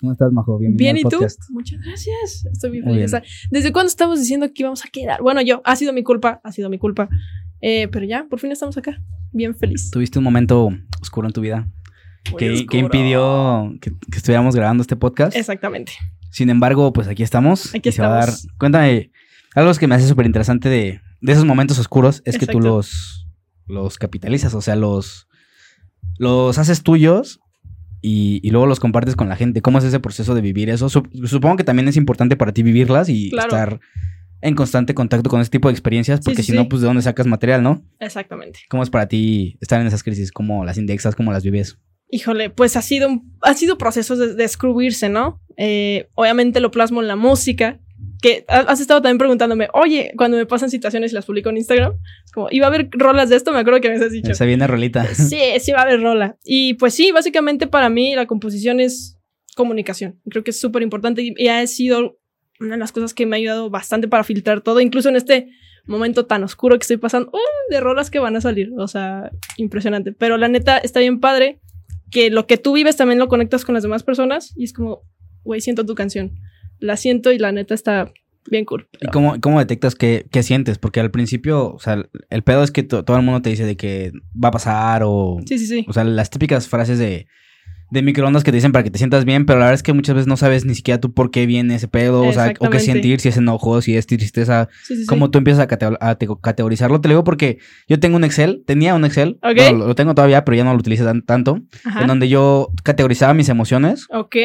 ¿Cómo estás, Majo? Bienvenido Bien, ¿y tú? Muchas gracias. Estoy muy feliz. ¿Desde cuándo estamos diciendo que íbamos a quedar? Bueno, yo, ha sido mi culpa, ha sido mi culpa. Eh, pero ya, por fin estamos acá. Bien feliz. ¿Tuviste un momento oscuro en tu vida? Que, impidió que, estuviéramos grabando este podcast. Exactamente. Sin embargo, pues aquí estamos. Aquí estamos. Dar... Cuéntame, algo que me hace súper interesante de, de, esos momentos oscuros es que tú los, los capitalizas, o sea, los, los haces tuyos y, luego los compartes con la gente. ¿Cómo es ese proceso de vivir eso? Supongo que también es importante para ti vivirlas y estar en constante contacto con ese tipo de experiencias, porque si no, pues de dónde sacas material, ¿no? Exactamente. ¿Cómo es para ti estar en esas crisis? ¿Cómo las indexas? ¿Cómo las vives? Híjole, pues ha sido, un, ha sido procesos de descubrirse, ¿no? Eh, obviamente lo plasmo en la música, que has estado también preguntándome, oye, cuando me pasan situaciones y las publico en Instagram, como, ¿iba a haber rolas de esto? Me acuerdo que me has dicho. Se viene rolita. Sí, sí va a haber rola. Y pues sí, básicamente para mí la composición es comunicación. Creo que es súper importante y, ha sido una de las cosas que me ha ayudado bastante para filtrar todo, incluso en este momento tan oscuro que estoy pasando, uh, de rolas que van a salir. O sea, impresionante. Pero la neta está bien padre que lo que tú vives también lo conectas con las demás personas y es como, güey, siento tu canción la siento y la neta está bien cool. ¿Y cómo, cómo detectas qué, qué, sientes? Porque al principio, o sea, el pedo es que todo el mundo te dice de que va a pasar o... Sí, sí, sí. O sea, las típicas frases de de microondas que te dicen para que te sientas bien, pero la verdad es que muchas veces no sabes ni siquiera tú por qué viene ese pedo, o sea, o qué sentir, si es enojo, si es tristeza, cómo tú empiezas a, categorizarlo. Te lo digo porque yo tengo un Excel, tenía un Excel, lo, tengo todavía, pero ya no lo utilizo tanto, en donde yo categorizaba mis emociones. Ok.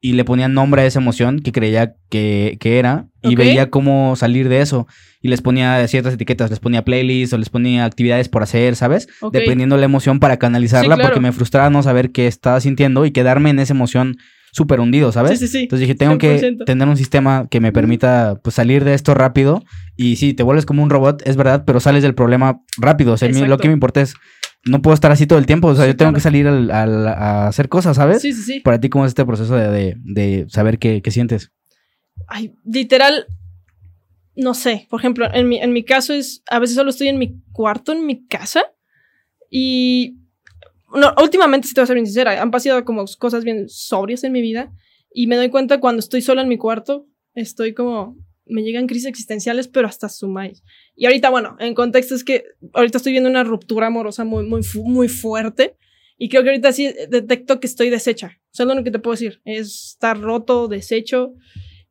Y le ponía nombre a esa emoción que creía que, que era y veía cómo salir de eso y les ponía ciertas etiquetas, les ponía playlists o les ponía actividades por hacer, ¿sabes? Dependiendo de la emoción para canalizarla, porque me frustraba no saber qué estaba sintiendo y quedarme en esa emoción súper hundido, ¿sabes? Sí, sí, sí. Entonces dije, tengo que tener un sistema que me permita pues, salir de esto rápido. Y sí, te vuelves como un robot, es verdad, pero sales del problema rápido. O sea, lo que me importa es, no puedo estar así todo el tiempo. O sea, yo tengo que salir a hacer cosas, ¿sabes? Sí, sí, sí. Para ti, ¿cómo es este proceso de, de, saber qué, qué sientes? Ay, literal, no sé, por ejemplo, en mi, en mi caso es, a veces solo estoy en mi cuarto, en mi casa, y no, últimamente, si te voy a ser bien sincera, han pasado como cosas bien sobrias en mi vida, y me doy cuenta cuando estoy sola en mi cuarto, estoy como, me llegan crisis existenciales, pero hasta sumáis. Y ahorita, bueno, en contexto es que ahorita estoy viendo una ruptura amorosa muy, muy, muy fuerte, y creo que ahorita sí detecto que estoy deshecha. O sea, lo único que te puedo decir es estar roto, deshecho.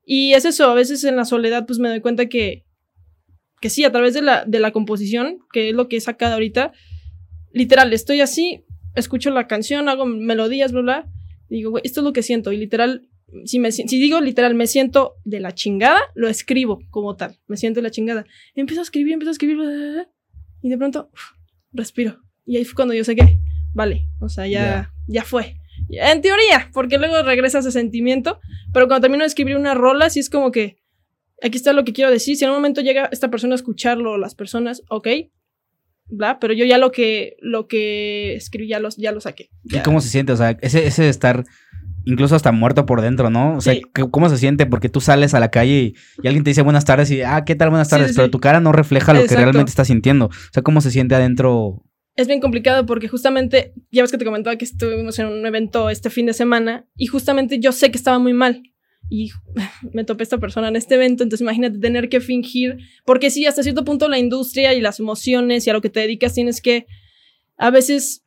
Y es eso, a veces en la soledad pues me doy cuenta que, que sí, a través de la, de la composición, que es lo que he sacado ahorita, literal, estoy así, escucho la canción, hago melodías, bla, bla, y digo, güey, esto es lo que siento, y literal, si, me, si digo literal, me siento de la chingada, lo escribo como tal, me siento de la chingada. Empiezo a escribir, empiezo a escribir, y de pronto, respiro. Y ahí fue cuando yo sé que, vale, o sea, ya, ya fue. En teoría, porque luego regresa ese sentimiento, pero cuando termino de escribir una rola, sí es como que aquí está lo que quiero decir. Si en un momento llega esta persona a escucharlo, las personas, ok, bla, pero yo ya lo que, lo que escribí ya, los, ya lo saqué. ¿Y cómo se siente? O sea, ese, estar incluso hasta muerto por dentro, ¿no? O sea, ¿cómo se siente? Porque tú sales a la calle y, alguien te dice buenas tardes y, ah, ¿qué tal? Buenas tardes, pero tu cara no refleja lo que realmente estás sintiendo. O sea, ¿cómo se siente adentro es bien complicado porque justamente, ya ves que te comentaba que estuvimos en un evento este fin de semana y justamente yo sé que estaba muy mal y me topé esta persona en este evento, entonces imagínate tener que fingir, porque sí, hasta cierto punto la industria y las emociones y a lo que te dedicas tienes que a veces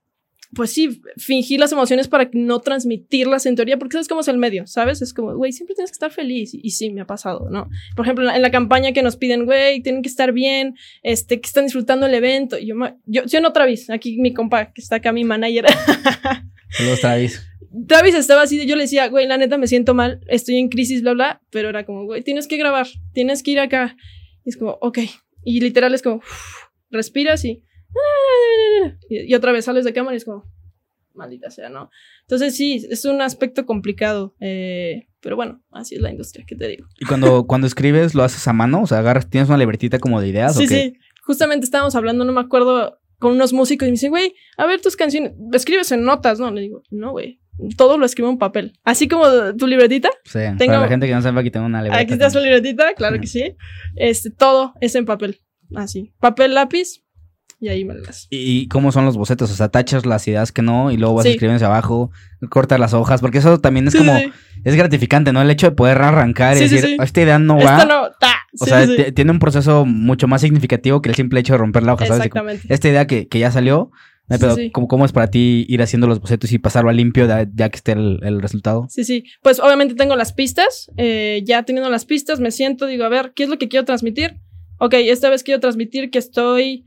pues sí, fingir las emociones para no transmitirlas en teoría, porque sabes cómo es el medio, ¿sabes? Es como, güey, siempre tienes que estar feliz. Y, sí, me ha pasado, ¿no? Por ejemplo, en la, campaña que nos piden, güey, tienen que estar bien, este, que están disfrutando el evento. Y yo, yo, yo no Travis, aquí mi compa, que está acá, mi manager. Saludos, Travis. Travis estaba así, yo le decía, güey, la neta me siento mal, estoy en crisis, bla, bla, pero era como, güey, tienes que grabar, tienes que ir acá. Y es como, ok. Y literal es como, respiras y y, otra vez sales de cámara y es como, maldita sea, ¿no? Entonces sí, es un aspecto complicado, eh, pero bueno, así es la industria, ¿qué te digo? ¿Y cuando, cuando escribes lo haces a mano? O sea, agarras, tienes una libretita como de ideas. Sí, sí, justamente estábamos hablando, no me acuerdo, con unos músicos y me dicen, güey, a ver tus canciones, escribes en notas, ¿no? Le digo, no, güey. Todo lo escribo en papel. Así como tu libretita. Sí, tengo, para la gente que no sepa, aquí tengo una libreta. Aquí está su libretita, claro que sí. Este, todo es en papel. Así. Papel, lápiz, Y ahí me las. ¿Y cómo son los bocetos? O sea, tachas las ideas que no y luego vas escribiendo hacia abajo, cortas las hojas, porque eso también es como. Es gratificante, ¿no? El hecho de poder arrancar y decir, esta idea no va. Esta no, ta. O sea, tiene un proceso mucho más significativo que el simple hecho de romper la hoja, ¿sabes? Exactamente. Esta idea que, que ya salió, pero ¿cómo, es para ti ir haciendo los bocetos y pasarlo a limpio ya, que esté el, resultado? Sí, sí. Pues obviamente tengo las pistas. Eh, ya teniendo las pistas, me siento, digo, a ver, ¿qué es lo que quiero transmitir? Ok, esta vez quiero transmitir que estoy.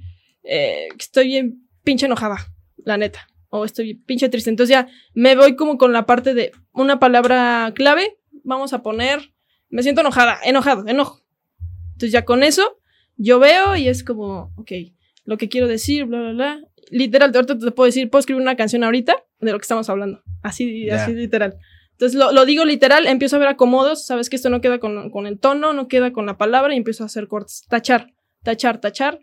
Eh, estoy bien pinche enojada, la neta. O estoy pinche triste. Entonces ya me voy como con la parte de una palabra clave. Vamos a poner. Me siento enojada, enojado, enojo. Entonces ya con eso, yo veo y es como, ok, lo que quiero decir, bla, bla, bla literal, ahorita te puedo decir, puedo escribir una canción ahorita de lo que estamos hablando. Así, así literal. Entonces lo, digo literal, empiezo a ver acomodos, sabes que esto no queda con, el tono, no queda con la palabra y empiezo a hacer cortes. Tachar, tachar, tachar.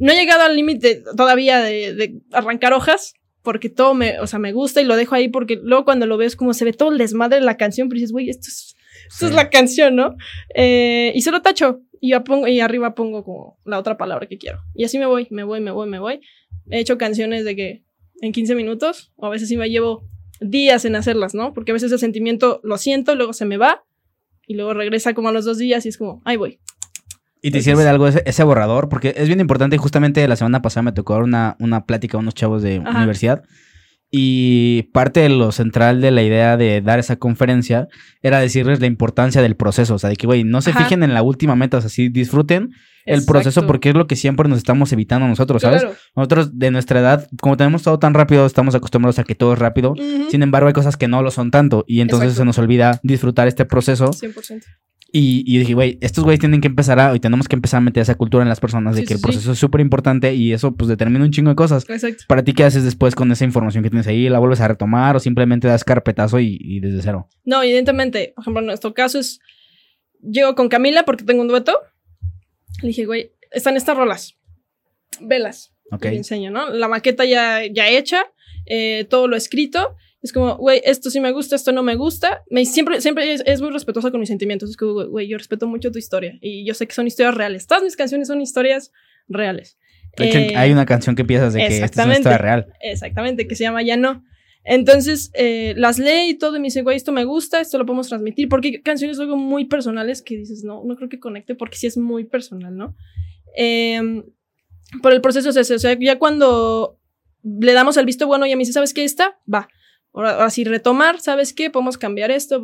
No he llegado al límite todavía de, arrancar hojas, porque todo me, o sea, me gusta y lo dejo ahí porque luego cuando lo ves como se ve todo el desmadre de la canción, pero dices, güey, esto es, esto es la canción, ¿no? Eh, y se lo tacho y, pongo, y arriba pongo como la otra palabra que quiero. Y así me voy, me voy, me voy, me voy. He hecho canciones de que en 15 minutos, o a veces sí me llevo días en hacerlas, ¿no? Porque a veces el sentimiento lo siento, luego se me va, y luego regresa como a los dos días y es como, ahí voy. ¿Y te sirve de algo ese, borrador? Porque es bien importante. Justamente la semana pasada me tocó dar una, una plática a unos chavos de universidad. Y parte de lo central de la idea de dar esa conferencia era decirles la importancia del proceso. O sea, de que, güey, no se fijen en la última meta, o sea, sí disfruten el proceso porque es lo que siempre nos estamos evitando nosotros, ¿sabes? Nosotros de nuestra edad, como tenemos todo tan rápido, estamos acostumbrados a que todo es rápido. Sin embargo, hay cosas que no lo son tanto y entonces se nos olvida disfrutar este proceso. 100%. Y, y dije, güey, estos güeyes tienen que empezar a, y tenemos que empezar a meter esa cultura en las personas de que el proceso es súper importante y eso pues determina un chingo de cosas. Exacto. Para ti, ¿qué haces después con esa información que tienes ahí? ¿La vuelves a retomar o simplemente das carpetazo y, desde cero? No, evidentemente, por ejemplo, en nuestro caso es, llego con Camila porque tengo un dueto. Le dije, güey, están estas rolas, velas. Ok. Te enseño, ¿no? La maqueta ya, ya hecha, eh, todo lo escrito es como, güey, esto sí me gusta, esto no me gusta. Me, siempre siempre es, muy respetuosa con mis sentimientos. Es como, güey, yo respeto mucho tu historia. Y yo sé que son historias reales. Todas mis canciones son historias reales. De hecho, eh, hay una canción que piensas de que esta es una historia real. Exactamente, que se llama Ya no. Entonces, eh, las lee y todo y me dice, güey, esto me gusta, esto lo podemos transmitir. Porque hay canciones luego muy personales que dices, no, no creo que conecte porque sí es muy personal, ¿no? Em, por el proceso es ese. O sea, ya cuando le damos el visto bueno y a mí dice, ¿sabes qué? Esta, va Ahora, sí retomar, ¿sabes qué? Podemos cambiar esto,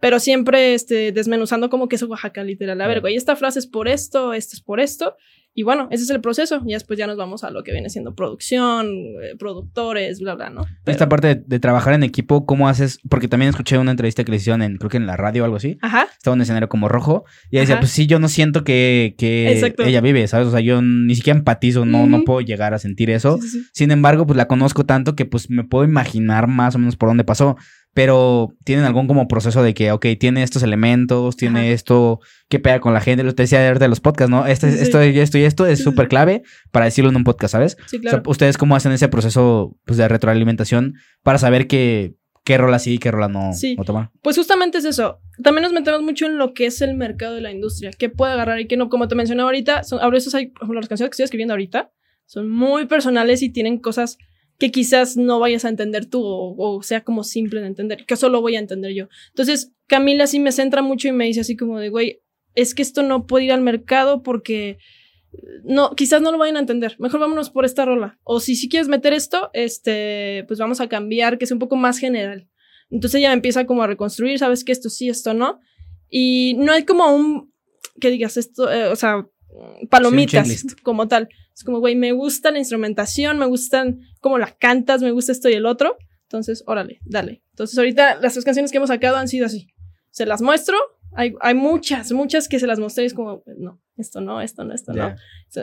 pero siempre este, desmenuzando como que es Oaxaca, literal. A ver, güey, esta frase es por esto, esto es por esto, y bueno, ese es el proceso. Y después ya nos vamos a lo que viene siendo producción, eh, productores, bla, bla, ¿no? Esta parte de, trabajar en equipo, ¿cómo haces? Porque también escuché una entrevista que le hicieron en, creo que en la radio o algo así. Ajá. Estaba en un escenario como rojo. Y ella decía, pues sí, yo no siento que, que ella vive, ¿sabes? O sea, yo ni siquiera empatizo, no, no puedo llegar a sentir eso. Sin embargo, pues la conozco tanto que pues me puedo imaginar más o menos por dónde pasó pero tienen algún como proceso de que, ok, tiene estos elementos, tiene esto que pega con la gente, lo te decía de los podcasts, ¿no? Este, Esto y esto y esto es súper clave para decirlo en un podcast, ¿sabes? Sí, claro. ¿Ustedes cómo hacen ese proceso pues, de retroalimentación para saber que, qué rola sí y qué rola no, sí. toma? Pues justamente es eso. También nos metemos mucho en lo que es el mercado de la industria, qué puede agarrar y qué no. Como te mencioné ahorita, son, a veces hay, por ejemplo, las canciones que estoy escribiendo ahorita son muy personales y tienen cosas que quizás no vayas a entender tú o, sea como simple de entender, que solo voy a entender yo. Entonces, Camila sí me centra mucho y me dice así como de, güey, es que esto no puede ir al mercado porque no, quizás no lo vayan a entender. Mejor vámonos por esta rola. O si si quieres meter esto, este, pues vamos a cambiar, que es un poco más general. Entonces ella empieza como a reconstruir, sabes que esto sí, esto no. Y no hay como un, que digas esto, eh, o sea, palomitas como tal. Es como, güey, me gusta la instrumentación, me gustan cómo la cantas, me gusta esto y el otro. Entonces, órale, dale. Entonces, ahorita las tres canciones que hemos sacado han sido así. Se las muestro. Hay, hay muchas, muchas que se las mostré y es como, no, esto no, esto no, esto no.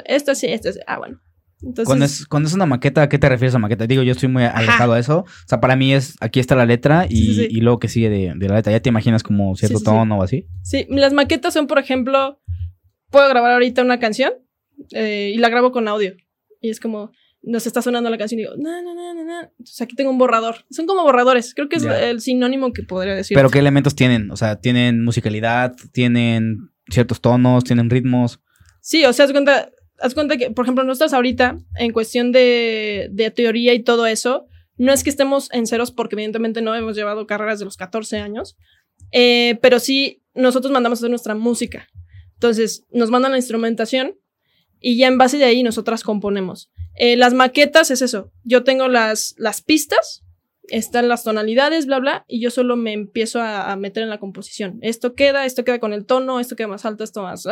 Esto sí, esto sí. Ah, bueno. Entonces, cuando, es, cuando es una maqueta, ¿a qué te refieres a maqueta? Digo, yo estoy muy alejado a eso. O sea, para mí es, aquí está la letra y, y luego que sigue de, de, la letra. ¿Ya te imaginas como cierto tono o así? Sí, las maquetas son, por ejemplo, puedo grabar ahorita una canción eh, y la grabo con audio. Y es como, nos está sonando la canción y digo, no, no, no, no, no. Entonces aquí tengo un borrador. Son como borradores. Creo que es el sinónimo que podría decir. Pero ¿qué elementos tienen? O sea, ¿tienen musicalidad? ¿Tienen ciertos tonos? ¿Tienen ritmos? Sí, o sea, cuenta, haz cuenta que, por ejemplo, nosotros ahorita, en cuestión de, de teoría y todo eso, no es que estemos en ceros porque evidentemente no hemos llevado carreras de los 14 años, eh, pero sí nosotros mandamos a hacer nuestra música. Entonces, nos mandan la instrumentación y ya en base de ahí nosotras componemos. Eh, las maquetas es eso. Yo tengo las, las pistas, están las tonalidades, bla, bla, y yo solo me empiezo a, a, meter en la composición. Esto queda, esto queda con el tono, esto queda más alto, esto más...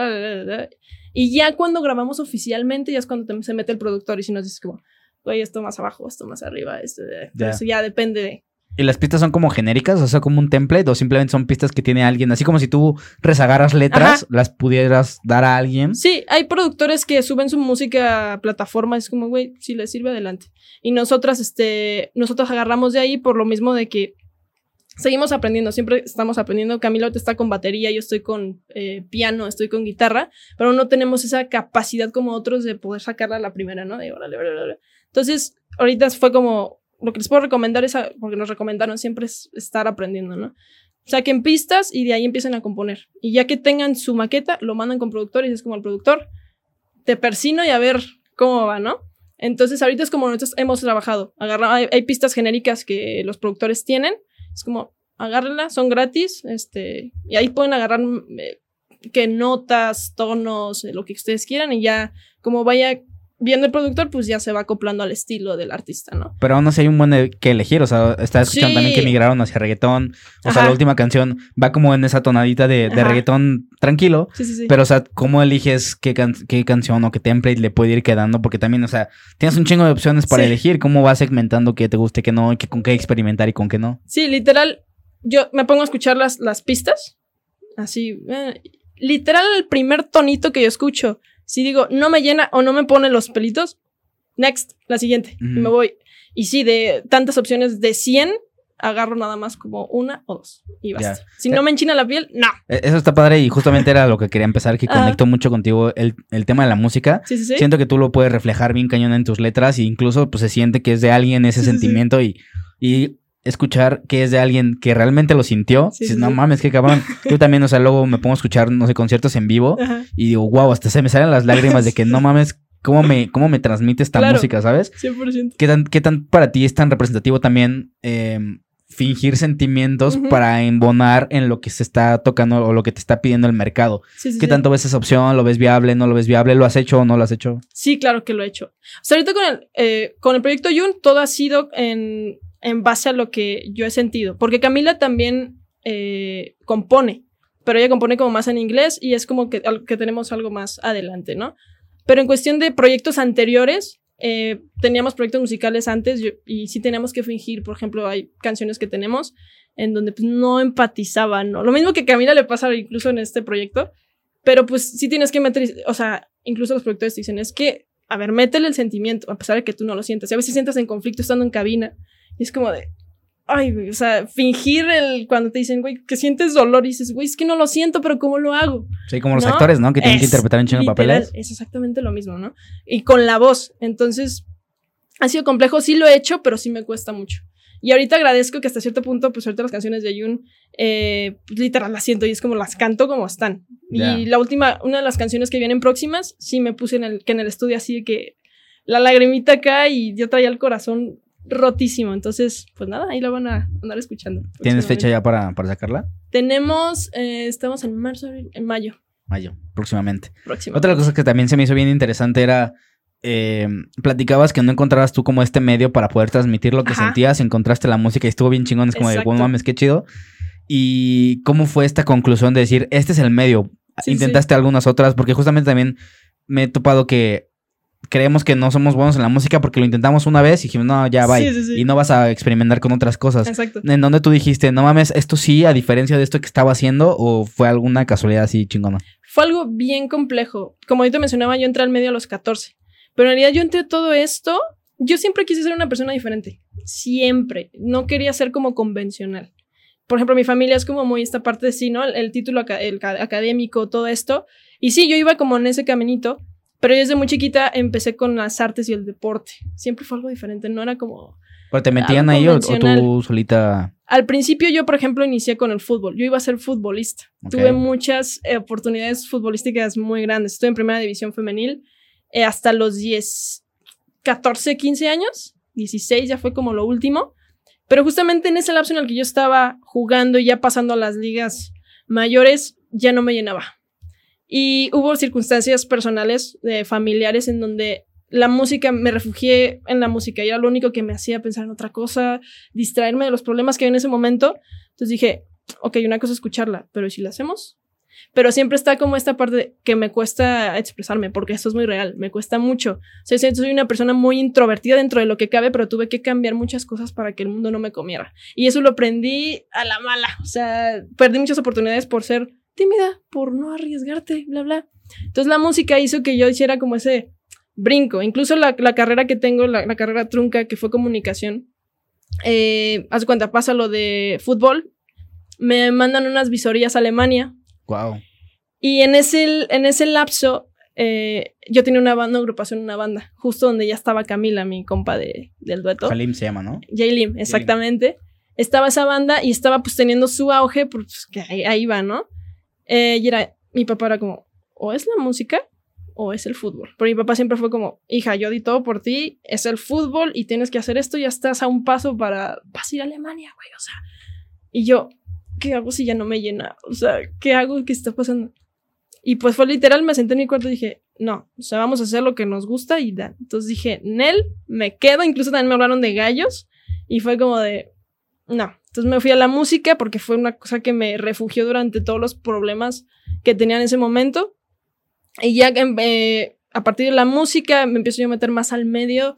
Y ya cuando grabamos oficialmente, ya es cuando se mete el productor y si nos dice como, güey, esto más abajo, esto más arriba, esto... Ya. Eso ya depende de ¿Y las pistas son como genéricas? O sea, como un template, o simplemente son pistas que tiene alguien, así como si tú rezagaras letras, las pudieras dar a alguien. Sí, hay productores que suben su música a plataformas, es como, güey, si les sirve adelante. Y nosotras, este, nosotros agarramos de ahí por lo mismo de que seguimos aprendiendo, siempre estamos aprendiendo. Camilo está con batería, yo estoy con eh, piano, estoy con guitarra, pero no tenemos esa capacidad como otros de poder sacarla a la primera, ¿no? De órale, órale, órale. Entonces, ahorita fue como lo que les puedo recomendar es, porque nos recomendaron siempre es estar aprendiendo, ¿no? Saquen pistas y de ahí empiecen a componer. Y ya que tengan su maqueta, lo mandan con productores y es como el productor, te persino y a ver cómo va, ¿no? Entonces ahorita es como nosotros hemos trabajado. Agarra, hay, hay, pistas genéricas que los productores tienen. Es como, agárrenlas, son gratis. Este, y ahí pueden agarrar eh, que notas, tonos, eh, lo que ustedes quieran y ya como vaya viendo el productor, pues ya se va acoplando al estilo del artista, ¿no? Pero aún así hay un buen que elegir, o sea, está escuchando sí. también que migraron hacia reggaetón, o Ajá. sea, la última canción va como en esa tonadita de, de reggaetón tranquilo, sí, sí, sí. pero o sea, ¿cómo eliges qué, can qué, canción o qué template le puede ir quedando? Porque también, o sea, tienes un chingo de opciones para elegir, ¿cómo vas segmentando qué te guste, qué no, qué, con qué experimentar y con qué no? Sí, literal, yo me pongo a escuchar las, las pistas, así, eh, literal el primer tonito que yo escucho si digo, no me llena o no me pone los pelitos, next, la siguiente, mm. y me voy. Y sí, de tantas opciones de 100, agarro nada más como una o dos y basta. Yeah. Si no me enchina la piel, no. E-, eso está padre y justamente era lo que quería empezar, que conecto mucho contigo el, el, tema de la música. Sí, sí, sí. Siento que tú lo puedes reflejar bien cañón en tus letras e incluso pues se siente que es de alguien ese sentimiento y, y escuchar que es de alguien que realmente lo sintió. Sí, dices, sí, no mames, qué cabrón. Yo también, o sea, luego me pongo a escuchar, no sé, conciertos en vivo Ajá. y digo, wow, hasta se me salen las lágrimas de que no mames, cómo me, cómo me transmite esta claro, música, ¿sabes? 100%. ¿Qué tan, ¿Qué tan para ti es tan representativo también eh, fingir sentimientos uh -huh. para embonar en lo que se está tocando o lo que te está pidiendo el mercado? Sí, sí, ¿Qué tanto ves esa opción? ¿Lo ves viable? ¿No lo ves viable? ¿Lo has hecho o no lo has hecho? Sí, claro que lo he hecho. O sea, ahorita con el, eh, con el proyecto Yun, todo ha sido en en base a lo que yo he sentido. Porque Camila también eh, compone, pero ella compone como más en inglés y es como que, que tenemos algo más adelante, ¿no? Pero en cuestión de proyectos anteriores, eh, teníamos proyectos musicales antes yo, y sí teníamos que fingir, por ejemplo, hay canciones que tenemos en donde pues, no empatizaban, ¿no? Lo mismo que a Camila le pasa incluso en este proyecto, pero pues sí tienes que meter, o sea, incluso los productores dicen, es que, a ver, métele el sentimiento, a pesar de que tú no lo sientas. Y a veces sientas en conflicto estando en cabina y es como de, ay, güey, o sea, fingir el, cuando te dicen, güey, que sientes dolor y dices, güey, es que no lo siento, pero ¿cómo lo hago? Sí, como los ¿no? actores, ¿no? Que tienen es, que interpretar en chingo de papeles. Es exactamente lo mismo, ¿no? Y con la voz. Entonces, ha sido complejo, sí lo he hecho, pero sí me cuesta mucho. Y ahorita agradezco que hasta cierto punto, pues ahorita las canciones de Yun, eh, pues, literal las siento y es como las canto como están. Yeah. Y la última, una de las canciones que vienen próximas, sí me puse en el, que en el estudio así de que la lagrimita acá y yo traía el corazón rotísimo. Entonces, pues nada, ahí la van a andar escuchando. ¿Tienes fecha ya para, para sacarla? Tenemos, eh, estamos en marzo, en mayo. Mayo, próximamente. próximamente. Otra cosa que también se me hizo bien interesante era, eh, platicabas que no encontrabas tú como este medio para poder transmitir lo que Ajá. sentías, encontraste la música y estuvo bien chingón, es como Exacto. de, bueno, mames, qué chido. ¿Y cómo fue esta conclusión de decir, este es el medio? Sí, Intentaste sí. algunas otras, porque justamente también me he topado que creemos que no somos buenos en la música porque lo intentamos una vez y dijimos, no, ya va. Sí, sí, sí. Y no vas a experimentar con otras cosas. Exacto. En donde tú dijiste, no mames, esto sí, a diferencia de esto que estaba haciendo, o fue alguna casualidad así chingona. Fue algo bien complejo. Como ahorita mencionaba, yo entré al medio a los 14. Pero en realidad yo entré todo esto. Yo siempre quise ser una persona diferente. Siempre. No quería ser como convencional. Por ejemplo, mi familia es como muy esta parte de sí, ¿no? El, el título el académico, todo esto. Y sí, yo iba como en ese caminito pero yo desde muy chiquita empecé con las artes y el deporte. Siempre fue algo diferente, no era como... ¿Pero te metían ahí o, o, tú solita...? Al principio yo, por ejemplo, inicié con el fútbol. Yo iba a ser futbolista. Okay. Tuve muchas eh, oportunidades futbolísticas muy grandes. Estuve en primera división femenil. eh, hasta los 10, 14, 15 años. 16 ya fue como lo último. Pero justamente en ese lapso en el que yo estaba jugando y ya pasando a las ligas mayores, ya no me llenaba. Y hubo circunstancias personales, eh, familiares, en donde la música, me refugié en la música y era lo único que me hacía pensar en otra cosa, distraerme de los problemas que había en ese momento. Entonces dije, ok, una cosa es escucharla, pero si la hacemos? Pero siempre está como esta parte que me cuesta expresarme, porque esto es muy real, me cuesta mucho. O sea, soy una persona muy introvertida dentro de lo que cabe, pero tuve que cambiar muchas cosas para que el mundo no me comiera. Y eso lo aprendí a la mala. O sea, perdí muchas oportunidades por ser tímida, por no arriesgarte, bla, bla. Entonces la música hizo que yo hiciera como ese brinco. Incluso la, carrera que tengo, la, carrera trunca, que fue comunicación, eh, haz cuenta, pasa lo de fútbol, me mandan unas visorías a Alemania Wow. Y en ese, en ese lapso, eh, yo tenía una banda, una agrupación, una banda, justo donde ya estaba Camila, mi compa de, del dueto. Jalim se llama, ¿no? Jaylim, exactamente. Estaba esa banda y estaba pues teniendo su auge, pues que ahí, va, ¿no? Eh, y era, mi papá era como, o es la música o es el fútbol. Pero mi papá siempre fue como, hija, yo di todo por ti, es el fútbol y tienes que hacer esto, ya estás a un paso para, vas a ir a Alemania, güey, o sea. Y yo, ¿qué hago si ya no me llena? O sea, ¿qué hago? ¿Qué está pasando? Y pues fue literal, me senté en mi cuarto y dije, no, o sea, vamos a hacer lo que nos gusta y da. Entonces dije, Nel, me quedo. Incluso también me hablaron de gallos y fue como de, no. Entonces me fui a la música porque fue una cosa que me refugió durante todos los problemas que tenía en ese momento. Y ya eh, a partir de la música me empiezo yo a meter más al medio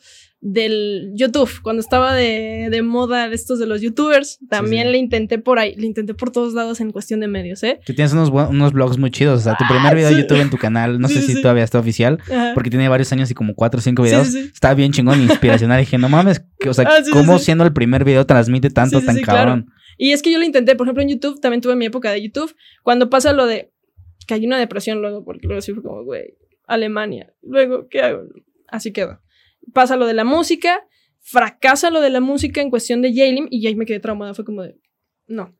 del YouTube, cuando estaba de, de moda estos de los youtubers, también le intenté por ahí, le intenté por todos lados en cuestión de medios, ¿eh? Que tienes unos, unos blogs muy chidos, o sea, tu ah, primer video de YouTube en tu canal, no sé si todavía está oficial, porque tiene varios años y como cuatro o cinco videos, está bien chingón, inspiracional, dije, no mames, o sea, ah, ¿cómo siendo el primer video transmite tanto tan cabrón? Y es que yo lo intenté, por ejemplo, en YouTube, también tuve mi época de YouTube, cuando pasa lo de que hay una depresión luego, porque luego sí fue como, güey, Alemania, luego, ¿qué hago? Así quedó pasa lo de la música, fracasa lo de la música en cuestión de Jalim y ahí me quedé traumada. Fue como de, no.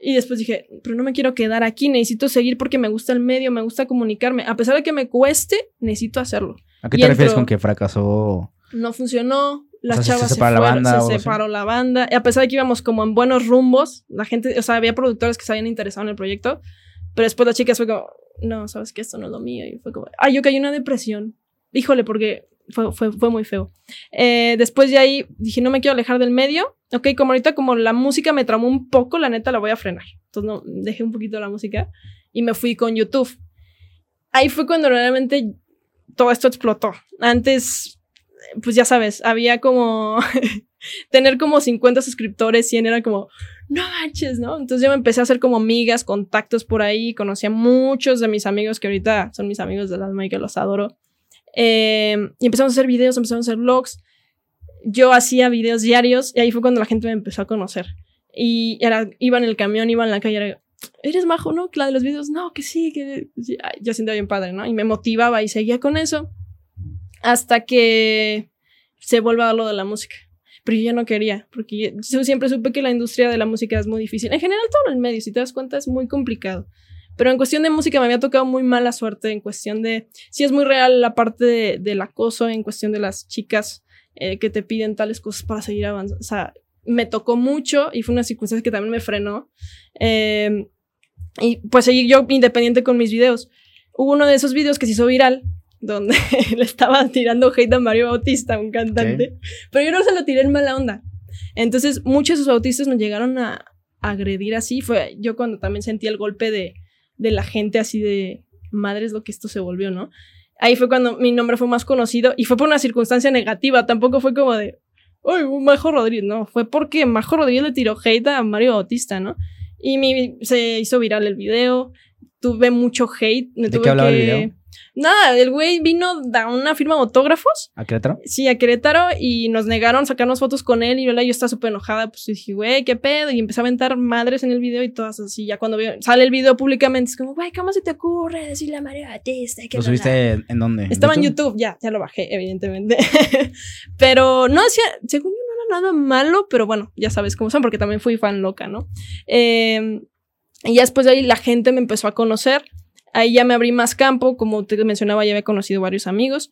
Y después dije, pero no me quiero quedar aquí, necesito seguir porque me gusta el medio, me gusta comunicarme. A pesar de que me cueste, necesito hacerlo. ¿A qué te refieres con que fracasó? No funcionó, las chavas se, fueron, la banda, se separó la banda. Y a pesar de que íbamos como en buenos rumbos, la gente, o sea, había productores que se habían interesado en el proyecto, pero después las chicas fue como, no, sabes que esto no es lo mío. Y fue como, ay, yo caí en una depresión. Híjole, porque fue, fue, fue muy feo. Eh, después de ahí dije, no me quiero alejar del medio. Ok, como ahorita como la música me traumó un poco, la neta la voy a frenar. Entonces no, dejé un poquito la música y me fui con YouTube. Ahí fue cuando realmente todo esto explotó. Antes, pues ya sabes, había como tener como 50 suscriptores, 100 era como, no manches, ¿no? Entonces yo me empecé a hacer como amigas, contactos por ahí, conocí a muchos de mis amigos que ahorita son mis amigos del alma y que los adoro. Em, y empezamos a hacer videos, empezamos a hacer vlogs. Yo hacía videos diarios y ahí fue cuando la gente me empezó a conocer. Y era, iba en el camión, iba en la calle, era, eres majo, ¿no? La de los videos, no, que sí, que yo sentía bien padre, ¿no? Y me motivaba y seguía con eso hasta que se vuelva a lo de la música. Pero yo ya no quería, porque yo siempre supe que la industria de la música es muy difícil. En general, todo el medio, si te das cuenta, es muy complicado. Pero en cuestión de música me había tocado muy mala suerte, en cuestión de, sí es muy real la parte de, del acoso, en cuestión de las chicas eh, que te piden tales cosas para seguir avanzando. O sea, me tocó mucho y fue una circunstancia que también me frenó. Eh, y pues seguí yo independiente con mis videos. Hubo uno de esos videos que se hizo viral, donde le estaba tirando hate a Mario Bautista, un cantante, pero yo no se lo tiré en mala onda. Entonces, muchos de sus autistas me llegaron a agredir así. Fue yo cuando también sentí el golpe de, de la gente así de, madre es lo que esto se volvió, ¿no? Ahí fue cuando mi nombre fue más conocido y fue por una circunstancia negativa, tampoco fue como de, uy, Majo Rodríguez, no, fue porque Majo Rodríguez le tiró hate a Mario Bautista, ¿no? Y mi, se hizo viral el video, tuve mucho hate, me ¿De qué hablaba el video? Nada, el güey vino a una firma de autógrafos. ¿A Querétaro? Sí, a Querétaro y nos negaron sacarnos fotos con él y yo, yo estaba súper enojada, pues dije, güey, qué pedo, y empecé a aventar madres en el video y todas así, ya cuando sale el video públicamente es como, güey, ¿cómo se te ocurre decirle a María Batista? ¿Lo subiste en dónde? Estaba en YouTube, ya, ya lo bajé, evidentemente. pero no, hacía, según yo no era nada malo, pero bueno, ya sabes cómo son, porque también fui fan loca, ¿no? Eh, y ya después de ahí la gente me empezó a conocer Ahí ya me abrí más campo, como te mencionaba, ya había conocido varios amigos.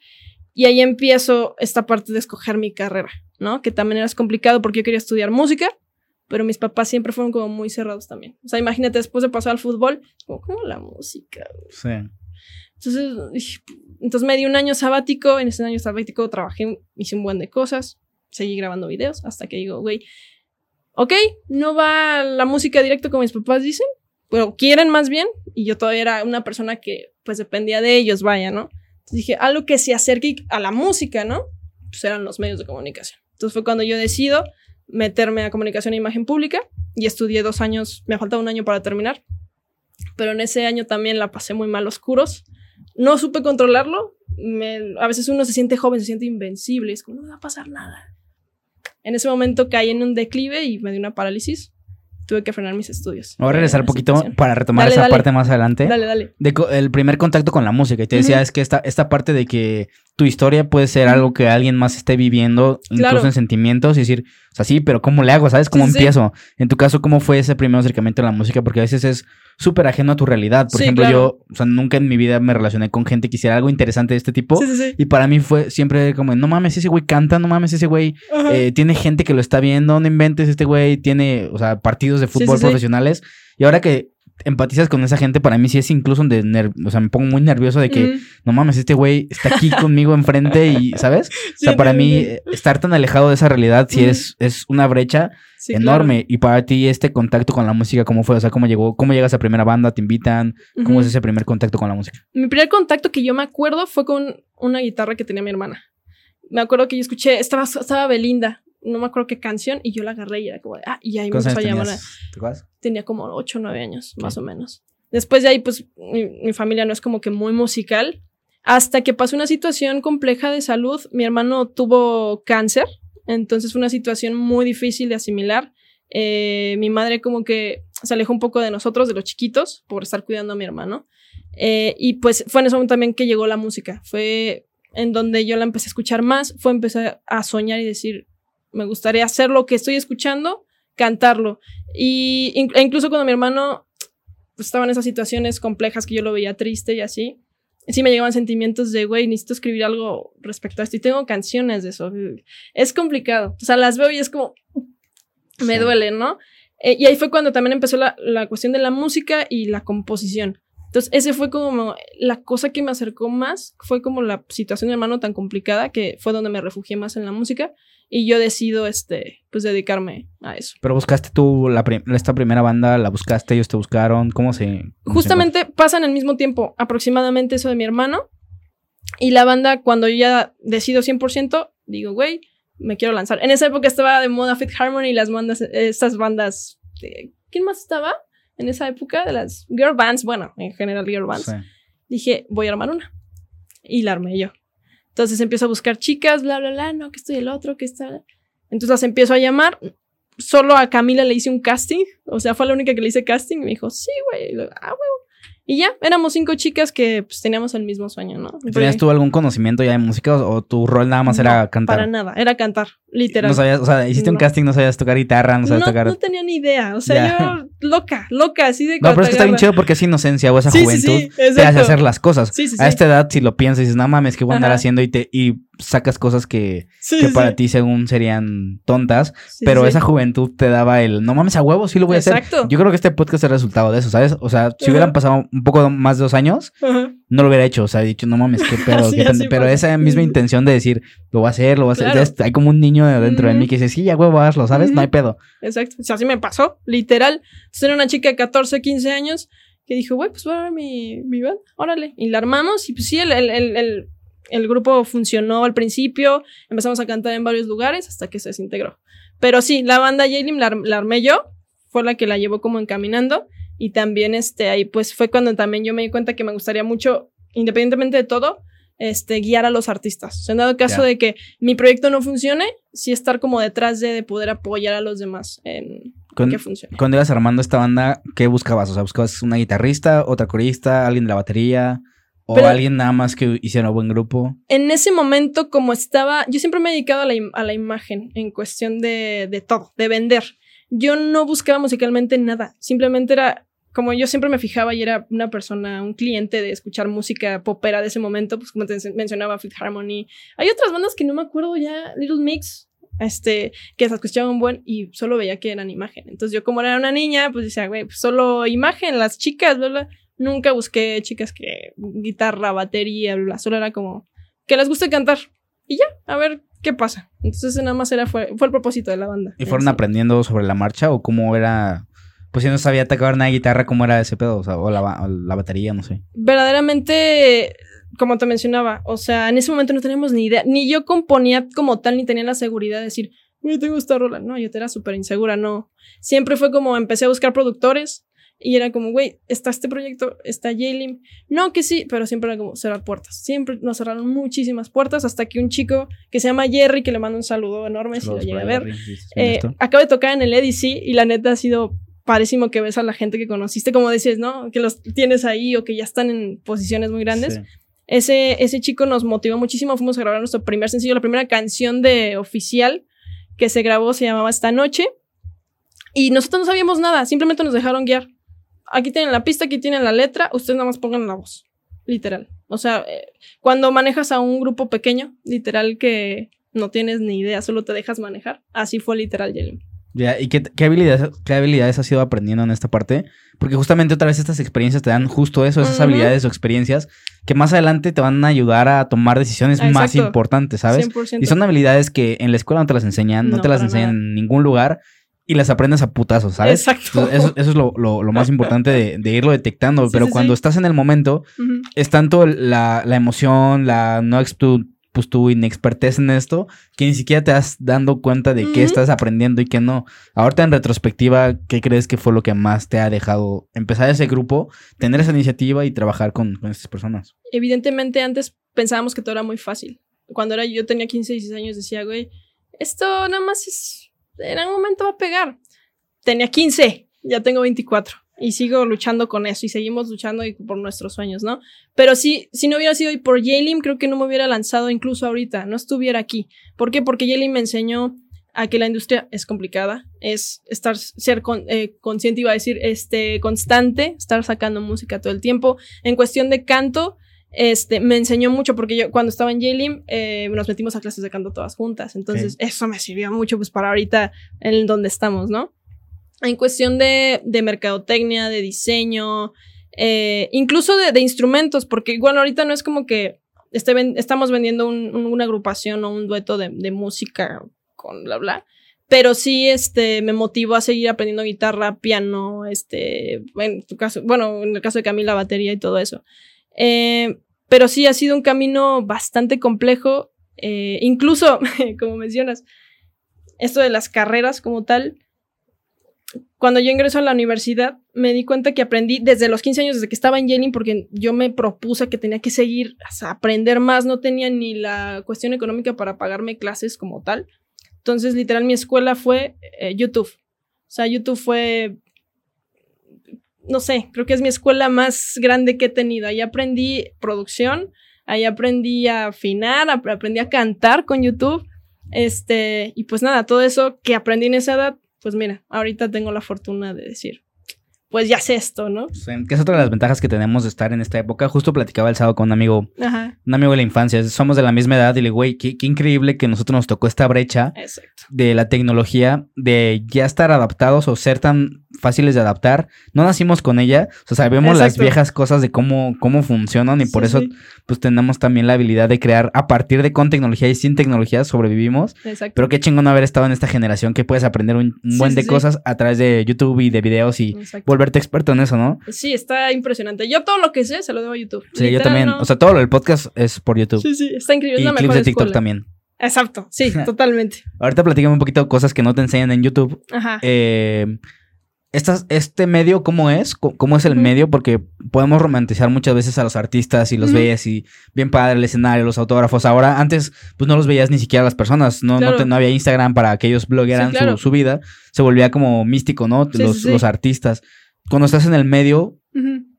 Y ahí empiezo esta parte de escoger mi carrera, ¿no? Que también era complicado porque yo quería estudiar música, pero mis papás siempre fueron como muy cerrados también. O sea, imagínate, después de pasar al fútbol, como, ¿cómo la música? Sí. Entonces, entonces me di un año sabático, en ese año sabático trabajé, hice un buen de cosas, seguí grabando videos, hasta que digo, güey, ok, no va la música directo como mis papás dicen, pero quieren más bien, y yo todavía era una persona que pues dependía de ellos, vaya, ¿no? Entonces dije, algo que se acerque a la música, ¿no? Pues eran los medios de comunicación. Entonces fue cuando yo decido meterme a comunicación e imagen pública y estudié dos años, me faltaba un año para terminar, pero en ese año también la pasé muy mal oscuros. No supe controlarlo. a veces uno se siente joven, se siente invencible, es como no va a pasar nada. En ese momento caí en un declive y me dio una parálisis. Tuve que frenar mis estudios. Voy a regresar un poquito para retomar esa parte más adelante. Dale, dale. De el primer contacto con la música. Y te decía, es que esta, esta parte de que tu historia puede ser algo que alguien más esté viviendo, incluso en sentimientos, y decir, o sea, sí, pero ¿cómo le hago? ¿Sabes? ¿Cómo empiezo? En tu caso, ¿cómo fue ese primer acercamiento a la música? Porque a veces es súper ajeno a tu realidad. Por ejemplo, yo, o sea, nunca en mi vida me relacioné con gente que hiciera algo interesante de este tipo. y para mí fue siempre como, no mames, ese güey canta, no mames, ese güey eh, tiene gente que lo está viendo, no inventes, este güey tiene, o sea, partidos de fútbol profesionales. Y ahora que empatizas con esa gente, para mí sí es incluso de o sea, me pongo muy nervioso de que, no mames, este güey está aquí conmigo enfrente y, ¿sabes? o sea, para mí estar tan alejado de esa realidad sí es, es una brecha enorme. Y para ti este contacto con la música, ¿cómo fue? O sea, ¿cómo llegó? ¿Cómo llegas a primera banda? ¿Te invitan? ¿Cómo es ese primer contacto con la música? Mi primer contacto que yo me acuerdo fue con una guitarra que tenía mi hermana. Me acuerdo que yo escuché, estaba, estaba Belinda, no me acuerdo qué canción, y yo la agarré y era como, ah, y ahí me empezó a llamar. Tenía como 8 o 9 años, más o menos. Después de ahí, pues mi, familia no es como que muy musical. Hasta que pasó una situación compleja de salud, mi hermano tuvo cáncer, entonces fue una situación muy difícil de asimilar. Eh, mi madre como que se alejó un poco de nosotros, de los chiquitos, por estar cuidando a mi hermano. Eh, y pues fue en ese momento también que llegó la música. Fue en donde yo la empecé a escuchar más, fue empezar a soñar y decir, me gustaría hacer lo que estoy escuchando, cantarlo. Y e incluso cuando mi hermano pues, estaba en esas situaciones complejas que yo lo veía triste y así, sí me llegaban sentimientos de, güey, necesito escribir algo respecto a esto. Y tengo canciones de eso. Es complicado. O sea, las veo y es como, me duele, ¿no? Eh, y ahí fue cuando también empezó la, la, cuestión de la música y la composición. Entonces, ese fue como la cosa que me acercó más, fue como la situación de hermano tan complicada, que fue donde me refugié más en la música y yo decido, este, pues dedicarme a eso. Pero buscaste tú la esta primera banda, la buscaste, ellos te buscaron, ¿cómo se...? Justamente pasan al mismo tiempo, aproximadamente eso de mi hermano, y la banda, cuando yo ya decido 100%, digo, güey, me quiero lanzar. En esa época estaba de moda Fit Harmony y las bandas, estas bandas, de, ¿quién más estaba? En esa época de las girl bands, bueno, en general girl bands. Dije, voy a armar una. Y la armé yo. Entonces empiezo a buscar chicas, bla, bla, bla, no, que estoy el otro, que está. Entonces las empiezo a llamar. Solo a Camila le hice un casting. O sea, fue la única que le hice casting. Y me dijo, sí, güey. Ah, güey. Y ya, éramos cinco chicas que pues, teníamos el mismo sueño, ¿no? ¿Tenías tú algún conocimiento ya de música o, tu rol nada más era cantar? Para nada, era cantar, literal. No sabías, o sea, hiciste un casting, no sabías tocar guitarra, no sabías tocar. No tenía ni idea, o sea, yo loca, loca, así de No, pero es que está bien chido porque es inocencia o esa juventud te hace hacer las cosas. a esta edad, si lo piensas, dices, no mames, ¿qué voy a andar haciendo? Y, te, y sacas cosas que, que para ti según serían tontas, pero esa juventud te daba el, no mames, a huevo, sí lo voy a hacer. Yo creo que este podcast es el resultado de eso, ¿sabes? O sea, si hubieran pasado un poco más de dos años, no lo hubiera hecho, o sea, he dicho, no mames, qué pedo, pero esa misma intención de decir, lo voy a hacer, lo voy a hacer, hay como un niño dentro de mí que dice, sí, a huevo, hazlo, ¿sabes? No hay pedo. Exacto, o sea, así me pasó, literal. Era una chica de 14, 15 años que dijo, güey, pues voy a ver mi, mi órale. Y la armamos y pues sí, el, el, el el grupo funcionó al principio, empezamos a cantar en varios lugares hasta que se desintegró. Pero sí, la banda Jalim la, armé yo, fue la que la llevó como encaminando y también este ahí pues fue cuando también yo me di cuenta que me gustaría mucho, independientemente de todo, este, guiar a los artistas. O sea, en dado caso de que mi proyecto no funcione, sí estar como detrás de, poder apoyar a los demás en, que funcione. Cuando ibas armando esta banda, ¿qué buscabas? O sea, ¿buscabas una guitarrista, otra corista, alguien de la batería? ¿O alguien nada más que hiciera un buen grupo? En ese momento, como estaba, yo siempre me he dedicado a la, a la imagen en cuestión de, de, todo, de vender. Yo no buscaba musicalmente nada, simplemente era como yo siempre me fijaba y era una persona, un cliente de escuchar música popera de ese momento, pues como te mencionaba, Fifth Harmony. Hay otras bandas que no me acuerdo ya, Little Mix, este, que esas escuchaban buen y solo veía que eran imagen. Entonces yo como era una niña, pues decía, güey, pues solo imagen, las chicas, bla, Nunca busqué chicas que guitarra, batería, bla, solo era como que les guste cantar. Y ya, a ver qué pasa. Entonces nada más era, fue, fue el propósito de la banda. ¿Y fueron aprendiendo sobre la marcha o cómo era pues si no sabía tocar una guitarra, ¿cómo era ese pedo? O, sea, o, la, batería, no sé. Verdaderamente, como te mencionaba, o sea, en ese momento no teníamos ni idea. Ni yo componía como tal, ni tenía la seguridad de decir, güey, tengo esta rola. No, yo te era súper insegura, no. Siempre fue como empecé a buscar productores y era como, güey, está este proyecto, está Jaylin. No, que sí, pero siempre era como cerrar puertas. Siempre nos cerraron muchísimas puertas hasta que un chico que se llama Jerry, que le mando un saludo enorme si lo llega a ver, eh, acaba de tocar en el EDC y la neta ha sido parísimo que ves a la gente que conociste, como decías, ¿no? Que los tienes ahí o que ya están en posiciones muy grandes. Ese, ese chico nos motivó muchísimo. Fuimos a grabar nuestro primer sencillo, la primera canción de oficial que se grabó se llamaba Esta Noche. Y nosotros no sabíamos nada, simplemente nos dejaron guiar. Aquí tienen la pista, aquí tienen la letra, ustedes nada más pongan la voz. Literal. O sea, eh, cuando manejas a un grupo pequeño, literal que no tienes ni idea, solo te dejas manejar. Así fue literal, Jelly. Ya, ¿y qué, qué, habilidades, qué habilidades has ido aprendiendo en esta parte? Porque justamente otra vez estas experiencias te dan justo eso, esas habilidades o experiencias que más adelante te van a ayudar a tomar decisiones más importantes, ¿sabes? Y son habilidades que en la escuela no te las enseñan, no, te las enseñan en ningún lugar y las aprendes a putazos, ¿sabes? Exacto. eso, es lo, más importante de, irlo detectando, pero cuando estás en el momento, es tanto la, la emoción, la no pues tu inexpertez en esto, que ni siquiera te has dando cuenta de qué estás aprendiendo y qué no. Ahorita en retrospectiva, ¿qué crees que fue lo que más te ha dejado empezar ese grupo, tener esa iniciativa y trabajar con, con estas personas? Evidentemente antes pensábamos que todo era muy fácil. Cuando era yo tenía 15, 16 años decía, güey, esto nada más es, en algún momento va a pegar. Tenía 15, ya tengo 24 y sigo luchando con eso y seguimos luchando por nuestros sueños, ¿no? Pero sí, si no hubiera sido por Yalim, creo que no me hubiera lanzado incluso ahorita, no estuviera aquí. ¿Por qué? Porque Yalim me enseñó a que la industria es complicada, es estar, ser eh, consciente, iba a decir, este, constante, estar sacando música todo el tiempo. En cuestión de canto, este, me enseñó mucho porque yo cuando estaba en Yalim eh, nos metimos a clases de canto todas juntas, entonces eso me sirvió mucho pues para ahorita en donde estamos, ¿no? en cuestión de, de mercadotecnia, de diseño, eh, incluso de, instrumentos, porque igual ahorita no es como que estamos vendiendo una agrupación o un dueto de, música con bla bla. Pero sí, este, me motivó a seguir aprendiendo guitarra, piano, este, en tu caso, bueno, en el caso de Camila, batería y todo eso. Eh, pero sí ha sido un camino bastante complejo, eh, incluso, como mencionas, esto de las carreras como tal, cuando yo ingreso a la universidad, me di cuenta que aprendí desde los 15 años, desde que estaba en Yale, porque yo me propuse que tenía que seguir, aprender más, no tenía ni la cuestión económica para pagarme clases como tal. Entonces, literal, mi escuela fue eh, YouTube. O sea, YouTube fue, no sé, creo que es mi escuela más grande que he tenido. Ahí aprendí producción, ahí aprendí a afinar, aprendí a cantar con YouTube. Este, y pues nada, todo eso que aprendí en esa edad pues mira, ahorita tengo la fortuna de decir, pues ya sé esto, ¿no? que es otra de las ventajas que tenemos de estar en esta época. Justo platicaba el sábado con un amigo, un amigo de la infancia. Somos de la misma edad y le digo, güey, qué, increíble que nosotros nos tocó esta brecha de la tecnología, de ya estar adaptados o ser tan fáciles de adaptar. No nacimos con ella, o sea, sabemos las viejas cosas de cómo, cómo funcionan y por eso pues tenemos también la habilidad de crear a partir de con tecnología y sin tecnología sobrevivimos. Exacto. Pero qué chingón haber estado en esta generación que puedes aprender un, buen de cosas a través de YouTube y de videos y volverte experto en eso, ¿no? Sí, está impresionante. Yo todo lo que sé se lo debo a YouTube. Sí, yo también. O sea, todo el podcast es por YouTube. Sí, sí, está increíble. Y clips de TikTok también. Exacto, sí, totalmente. Ahorita platícame un poquito cosas que no te enseñan en YouTube. Ajá. Eh, este medio, ¿cómo es? ¿Cómo es el medio? Porque podemos romantizar muchas veces a los artistas y los veías y bien padre el escenario, los autógrafos. Ahora, antes, pues no los veías ni siquiera las personas. No, no, había Instagram para que ellos bloguearan su, vida. Se volvía como místico, ¿no? los, los artistas. Cuando estás en el medio,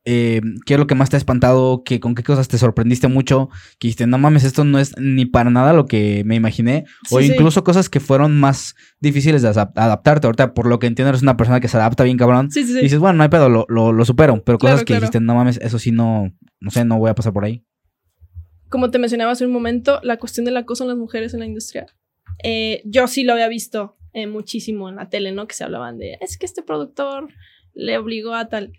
eh, ¿qué es lo que más te ha espantado? ¿Qué, ¿Con qué cosas te sorprendiste mucho? Que dijiste, no mames, esto no es ni para nada lo que me imaginé. o incluso cosas que fueron más difíciles de adaptarte. Ahorita, por lo que entiendo, eres una persona que se adapta bien, cabrón. Sí, y dices, bueno, no hay pedo, lo, lo, supero. Pero cosas que dijiste, no mames, eso sí no, no sé, no voy a pasar por ahí. Como te mencionaba hace un momento, la cuestión del acoso en las mujeres en la industria. Eh, yo sí lo había visto eh, muchísimo en la tele, ¿no? Que se hablaban de, es que este productor le obligó a tal.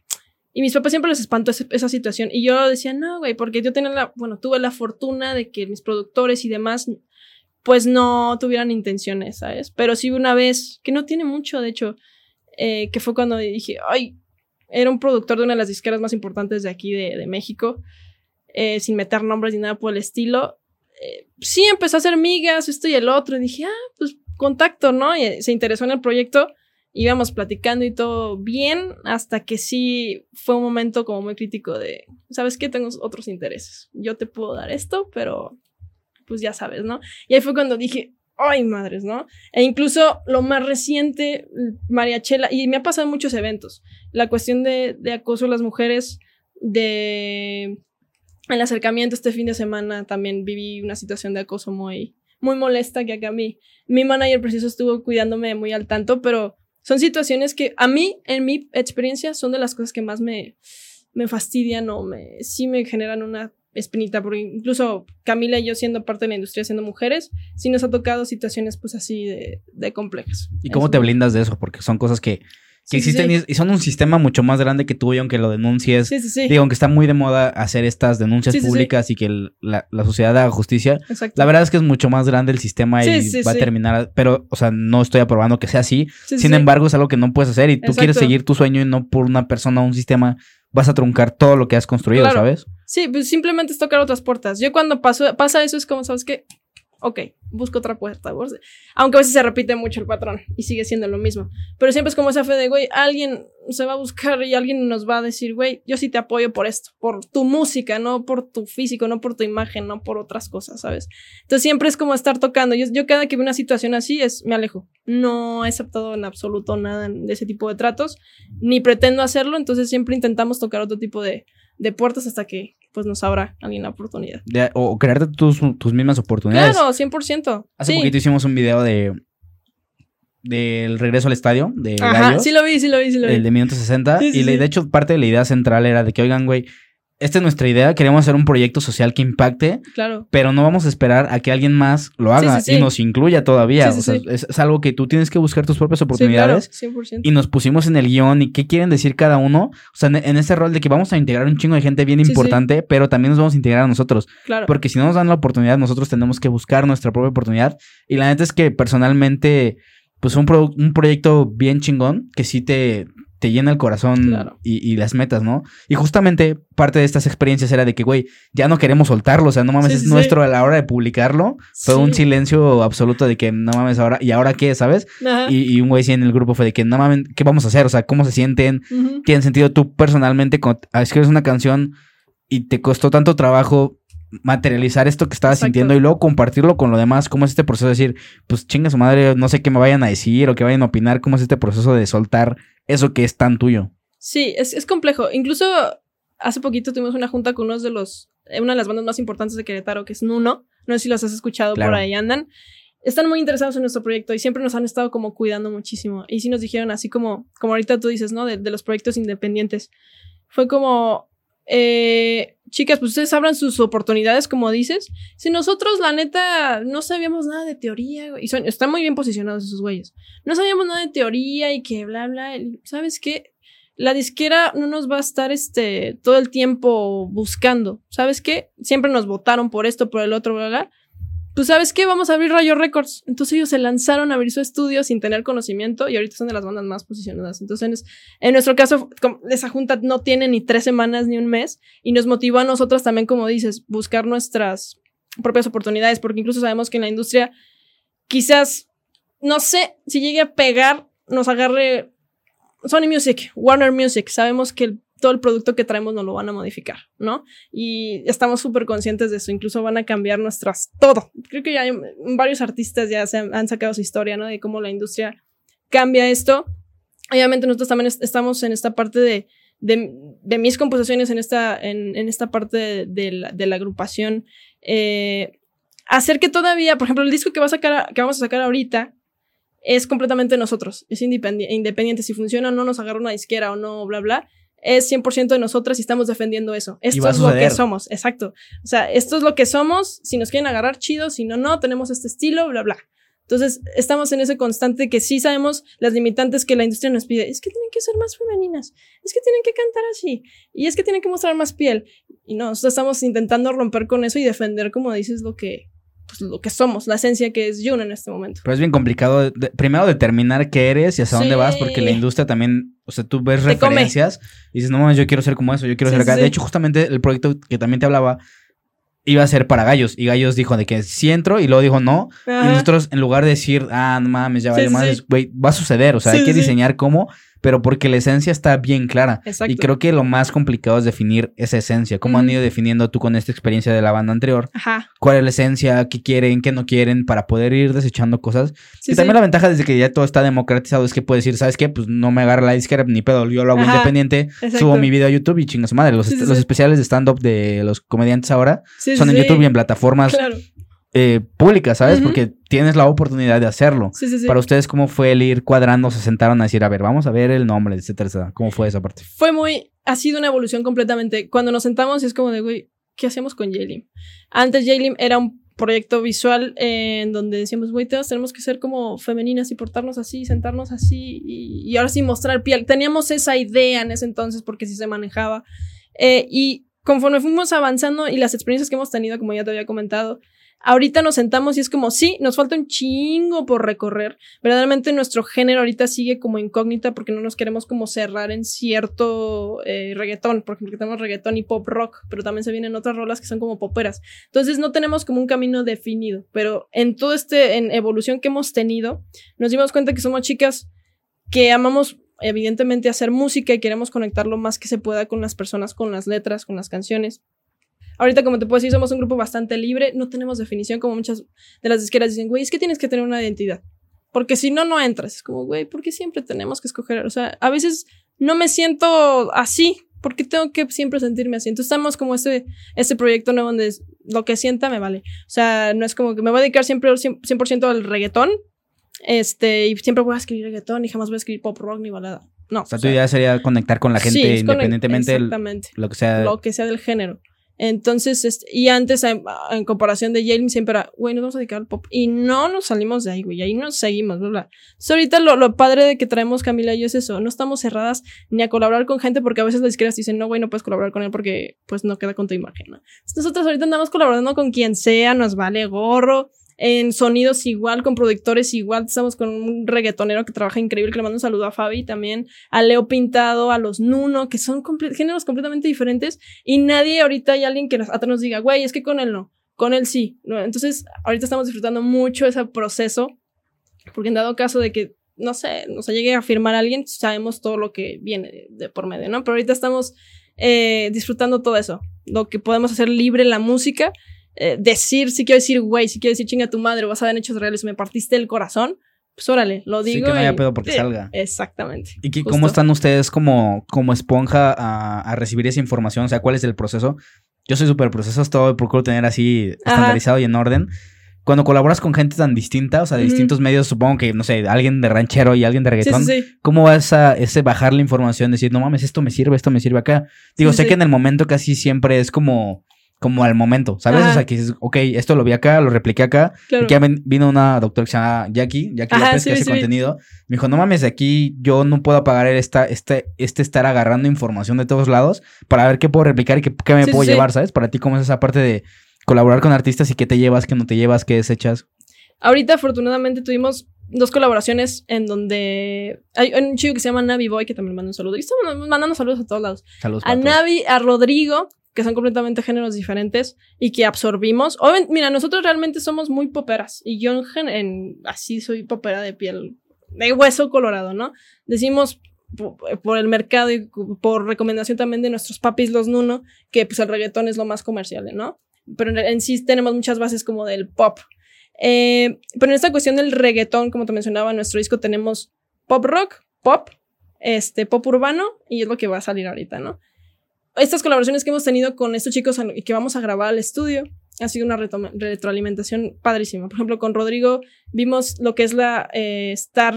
Y mis papás siempre les espantó esa, situación. Y yo decía, no, güey, porque yo tenía la, bueno, tuve la fortuna de que mis productores y demás, pues no tuvieran intenciones, ¿sabes? Pero sí una vez, que no tiene mucho, de hecho, eh, que fue cuando dije, ay, era un productor de una de las disqueras más importantes de aquí de, México, eh, sin meter nombres ni nada por el estilo. Eh, sí, empezó a hacer migas, esto y el otro, y dije, ah, pues contacto, ¿no? Y se interesó en el proyecto íbamos platicando y todo bien, hasta que sí fue un momento como muy crítico de, ¿sabes qué? Tengo otros intereses. Yo te puedo dar esto, pero pues ya sabes, ¿no? Y ahí fue cuando dije, ay madres, ¿no? E incluso lo más reciente, María Chela, y me ha pasado en muchos eventos, la cuestión de, de acoso a las mujeres, de el acercamiento este fin de semana también viví una situación de acoso muy, muy molesta que acá mi, mi manager preciso estuvo cuidándome muy al tanto, pero son situaciones que a mí, en mi experiencia, son de las cosas que más me, me fastidian o me, sí me generan una espinita, porque incluso Camila y yo siendo parte de la industria, siendo mujeres, sí nos ha tocado situaciones pues así de, de complejas. ¿Y cómo te blindas de eso? Porque son cosas que que existen y son un sistema mucho más grande que tú y aunque lo denuncies, digo, aunque está muy de moda hacer estas denuncias públicas y que la, sociedad haga justicia, la verdad es que es mucho más grande el sistema y va a terminar, pero, o sea, no estoy aprobando que sea así, sin embargo es algo que no puedes hacer y tú quieres seguir tu sueño y no por una persona o un sistema vas a truncar todo lo que has construido, ¿sabes? Sí, pues simplemente es tocar otras puertas. Yo cuando paso, pasa eso es como, ¿sabes qué? ok, busco otra puerta. Aunque a veces se repite mucho el patrón y sigue siendo lo mismo. Pero siempre es como esa fe de, güey, alguien se va a buscar y alguien nos va a decir, güey, yo sí te apoyo por esto, por tu música, no por tu físico, no por tu imagen, no por otras cosas, ¿sabes? Entonces siempre es como estar tocando. Yo, yo cada que veo una situación así, es, me alejo. No he aceptado en absoluto nada de ese tipo de tratos, ni pretendo hacerlo, entonces siempre intentamos tocar otro tipo de, de puertas hasta que pues nos abra alguien la oportunidad. o crearte tus, tus mismas oportunidades. Claro, 100%. Hace poquito hicimos un video de del regreso al estadio de Ajá, sí lo vi, sí lo vi, sí lo vi. El de minuto 60. y de hecho, parte de la idea central era de que, oigan, güey, esta es nuestra idea, queremos hacer un proyecto social que impacte, claro. pero no vamos a esperar a que alguien más lo haga y nos incluya todavía. o sea, es, algo que tú tienes que buscar tus propias oportunidades. Y nos pusimos en el guion y qué quieren decir cada uno. O sea, en, ese rol de que vamos a integrar un chingo de gente bien importante, pero también nos vamos a integrar a nosotros. Claro. Porque si no nos dan la oportunidad, nosotros tenemos que buscar nuestra propia oportunidad. Y la neta es que personalmente, pues un, un proyecto bien chingón que sí te, te llena el corazón y, las metas, ¿no? Y justamente parte de estas experiencias era de que, güey, ya no queremos soltarlo, o sea, no mames, es nuestro a la hora de publicarlo. Fue un silencio absoluto de que, no mames, ahora, ¿y ahora qué, sabes? Y, un güey sí en el grupo fue de que, no mames, ¿qué vamos a hacer? O sea, ¿cómo se sienten? ¿Tienen sentido tú personalmente cuando escribes una canción y te costó tanto trabajo materializar esto que estabas sintiendo y luego compartirlo con lo demás. ¿Cómo es este proceso de decir, pues chinga su madre, no sé qué me vayan a decir o qué vayan a opinar? ¿Cómo es este proceso de soltar eso que es tan tuyo? Sí, es, complejo. Incluso hace poquito tuvimos una junta con unos de los, eh, una de las bandas más importantes de Querétaro, que es Nuno. No sé si los has escuchado por ahí andan. Están muy interesados en nuestro proyecto y siempre nos han estado como cuidando muchísimo. Y sí nos dijeron, así como, como ahorita tú dices, ¿no? de los proyectos independientes. Fue como, eh, chicas, pues ustedes abran sus oportunidades, como dices. Si nosotros, la neta, no sabíamos nada de teoría, y son, están muy bien posicionados esos güeyes. No sabíamos nada de teoría y que bla, bla. ¿Sabes qué? La disquera no nos va a estar este, todo el tiempo buscando. ¿Sabes qué? Siempre nos votaron por esto, por el otro, bla, bla pues sabes qué, vamos a abrir Rayo Records. Entonces ellos se lanzaron a abrir su estudio sin tener conocimiento y ahorita son de las bandas más posicionadas. Entonces en, nuestro caso, esa junta no tiene ni tres semanas ni un mes y nos motivó a nosotros también, como dices, buscar nuestras propias oportunidades, porque incluso sabemos que en la industria quizás, no sé, si llegue a pegar, nos agarre Sony Music, Warner Music. Sabemos que el todo el producto que traemos nos lo van a modificar, ¿no? Y estamos súper conscientes de eso, incluso van a cambiar nuestras, todo. Creo que ya hay varios artistas ya se han, sacado su historia, ¿no? De cómo la industria cambia esto. Obviamente nosotros también estamos en esta parte de, de, de mis composiciones en esta, en, en esta parte de, la, de la, agrupación, eh, hacer que todavía, por ejemplo, el disco que, va a sacar, que vamos a sacar ahorita es completamente nosotros, es independiente, independiente, si funciona o no, nos agarra una disquera o no, bla, bla, es 100% de nosotras y estamos defendiendo eso. Esto es lo que somos, exacto. O sea, esto es lo que somos, si nos quieren agarrar chido, si no, no, tenemos este estilo, bla, bla. Entonces, estamos en ese constante que sí sabemos las limitantes que la industria nos pide. Es que tienen que ser más femeninas, es que tienen que cantar así, y es que tienen que mostrar más piel. Y no, nosotros estamos intentando romper con eso y defender, como dices, lo que, pues, lo que somos, la esencia que es Jun en este momento. Pero es bien complicado, primero determinar qué eres y hacia dónde vas, porque la industria también, o sea, tú ves referencias y dices, no yo quiero ser como eso, yo quiero ser acá. de hecho, justamente el proyecto que también te hablaba iba a ser para gallos. Y gallos dijo de que sí entro y luego dijo no. Y nosotros, en lugar de decir, ah, no mames, ya vale más, güey, va a suceder. O sea, hay que diseñar cómo pero porque la esencia está bien clara. Exacto. Y creo que lo más complicado es definir esa esencia. ¿Cómo han ido definiendo tú con esta experiencia de la banda anterior? Ajá. ¿Cuál es la esencia? ¿Qué quieren? ¿Qué no quieren? Para poder ir desechando cosas. y también la ventaja desde que ya todo está democratizado es que puedes decir, ¿sabes qué? Pues no me agarra la disquera ni pedo. Yo lo hago independiente. Subo mi video a YouTube y chingas madre. Los, los especiales de stand-up de los comediantes ahora son en YouTube y en plataformas claro eh, pública, ¿sabes? Porque tienes la oportunidad de hacerlo. Sí, sí, sí. Para ustedes, ¿cómo fue el ir cuadrando? Se sentaron a decir, a ver, vamos a ver el nombre, etcétera, etcétera. ¿Cómo fue esa parte? Fue muy, ha sido una evolución completamente. Cuando nos sentamos es como de, güey, ¿qué hacemos con Jaylim? Antes Jaylim era un proyecto visual en donde decíamos, güey, tenemos que ser como femeninas y portarnos así, sentarnos así y, y, ahora sí mostrar piel. Teníamos esa idea en ese entonces porque sí se manejaba. Eh, y conforme fuimos avanzando y las experiencias que hemos tenido, como ya te había comentado, Ahorita nos sentamos y es como, sí, nos falta un chingo por recorrer. Verdaderamente nuestro género ahorita sigue como incógnita porque no nos queremos como cerrar en cierto eh, reggaetón, porque tenemos reggaetón y pop rock, pero también se vienen otras rolas que son como poperas. Entonces no tenemos como un camino definido, pero en todo este, en evolución que hemos tenido, nos dimos cuenta que somos chicas que amamos evidentemente hacer música y queremos conectar lo más que se pueda con las personas, con las letras, con las canciones. Ahorita, como te puedo decir, somos un grupo bastante libre, no tenemos definición como muchas de las disqueras dicen, güey, es que tienes que tener una identidad. Porque si no, no entras. Es como, güey, ¿por qué siempre tenemos que escoger? O sea, a veces no me siento así, porque tengo que siempre sentirme así. Entonces estamos como este, este proyecto nuevo donde lo que sienta me vale. O sea, no es como que me voy a dedicar siempre 100%, al reggaetón, este, y siempre voy a escribir reggaetón y jamás voy a escribir pop rock ni balada. No. O sea, tu idea sería conectar con la gente independientemente exactamente, lo que sea. Lo que sea del género. Entonces, este, y antes, en, comparación de Yale, siempre era, güey, nos vamos a dedicar al pop. Y no nos salimos de ahí, güey, ahí nos seguimos, bla, bla. Ahorita lo, lo, padre de que traemos Camila y yo es eso, no estamos cerradas ni a colaborar con gente porque a veces las izquierdas dicen, no, güey, no puedes colaborar con él porque, pues, no queda con tu imagen, ¿no? Nosotros ahorita andamos colaborando con quien sea, nos vale gorro en sonidos igual, con productores igual. Estamos con un reggaetonero que trabaja increíble, que le mando un saludo a Fabi también, a Leo Pintado, a los Nuno, que son géneros completamente diferentes. Y nadie ahorita hay alguien que nos, nos diga, güey, es que con él no, con él sí. Entonces, ahorita estamos disfrutando mucho ese proceso, porque en dado caso de que, no sé, nos llegue a firmar alguien, sabemos todo lo que viene de, por medio, ¿no? Pero ahorita estamos eh, disfrutando todo eso, lo que podemos hacer libre la música eh, decir, si quiero decir, güey, si quiero decir chinga tu madre, vas a ver hechos reales, me partiste el corazón, pues órale, lo digo. Sí, que no haya pedo porque salga. Exactamente. ¿Y cómo están ustedes como, como esponja a, a, recibir esa información? O sea, ¿cuál es el proceso? Yo soy súper proceso, todo procuro tener así estandarizado y en orden. Cuando colaboras con gente tan distinta, o sea, de distintos medios, supongo que, no sé, alguien de ranchero y alguien de reggaetón, ¿cómo vas a ese bajar la información? Decir, no mames, esto me sirve, esto me sirve acá. Digo, sé que en el momento casi siempre es como como al momento, ¿sabes? O sea, que dices, ok, esto lo vi acá, lo repliqué acá. Claro. Y vino una doctora que se llama Jackie, Jackie López, que hace contenido. Me dijo, no mames, aquí yo no puedo pagar esta, este, este estar agarrando información de todos lados para ver qué puedo replicar y qué, qué me puedo llevar, ¿sabes? Para ti, ¿cómo es esa parte de colaborar con artistas y qué te llevas, qué no te llevas, qué desechas? Ahorita, afortunadamente, tuvimos dos colaboraciones en donde hay un chico que se llama Navi Boy, que también manda un saludo. Y estamos mandando saludos a todos lados. Saludos a Navi, a Rodrigo, que son completamente géneros diferentes y que absorbimos. Mira, nosotros realmente somos muy poperas y yo en, así soy popera de piel, de hueso colorado, ¿no? Decimos por el mercado y por recomendación también de nuestros papis los Nuno, que pues el reggaetón es lo más comercial, ¿no? Pero en, sí tenemos muchas bases como del pop. Eh, pero en esta cuestión del reggaetón, como te mencionaba, en nuestro disco tenemos pop rock, pop, este, pop urbano y es lo que va a salir ahorita, ¿no? Estas colaboraciones que hemos tenido con estos chicos y que vamos a grabar al estudio, ha sido una retroalimentación padrísima. Por ejemplo, con Rodrigo vimos lo que es la eh, estar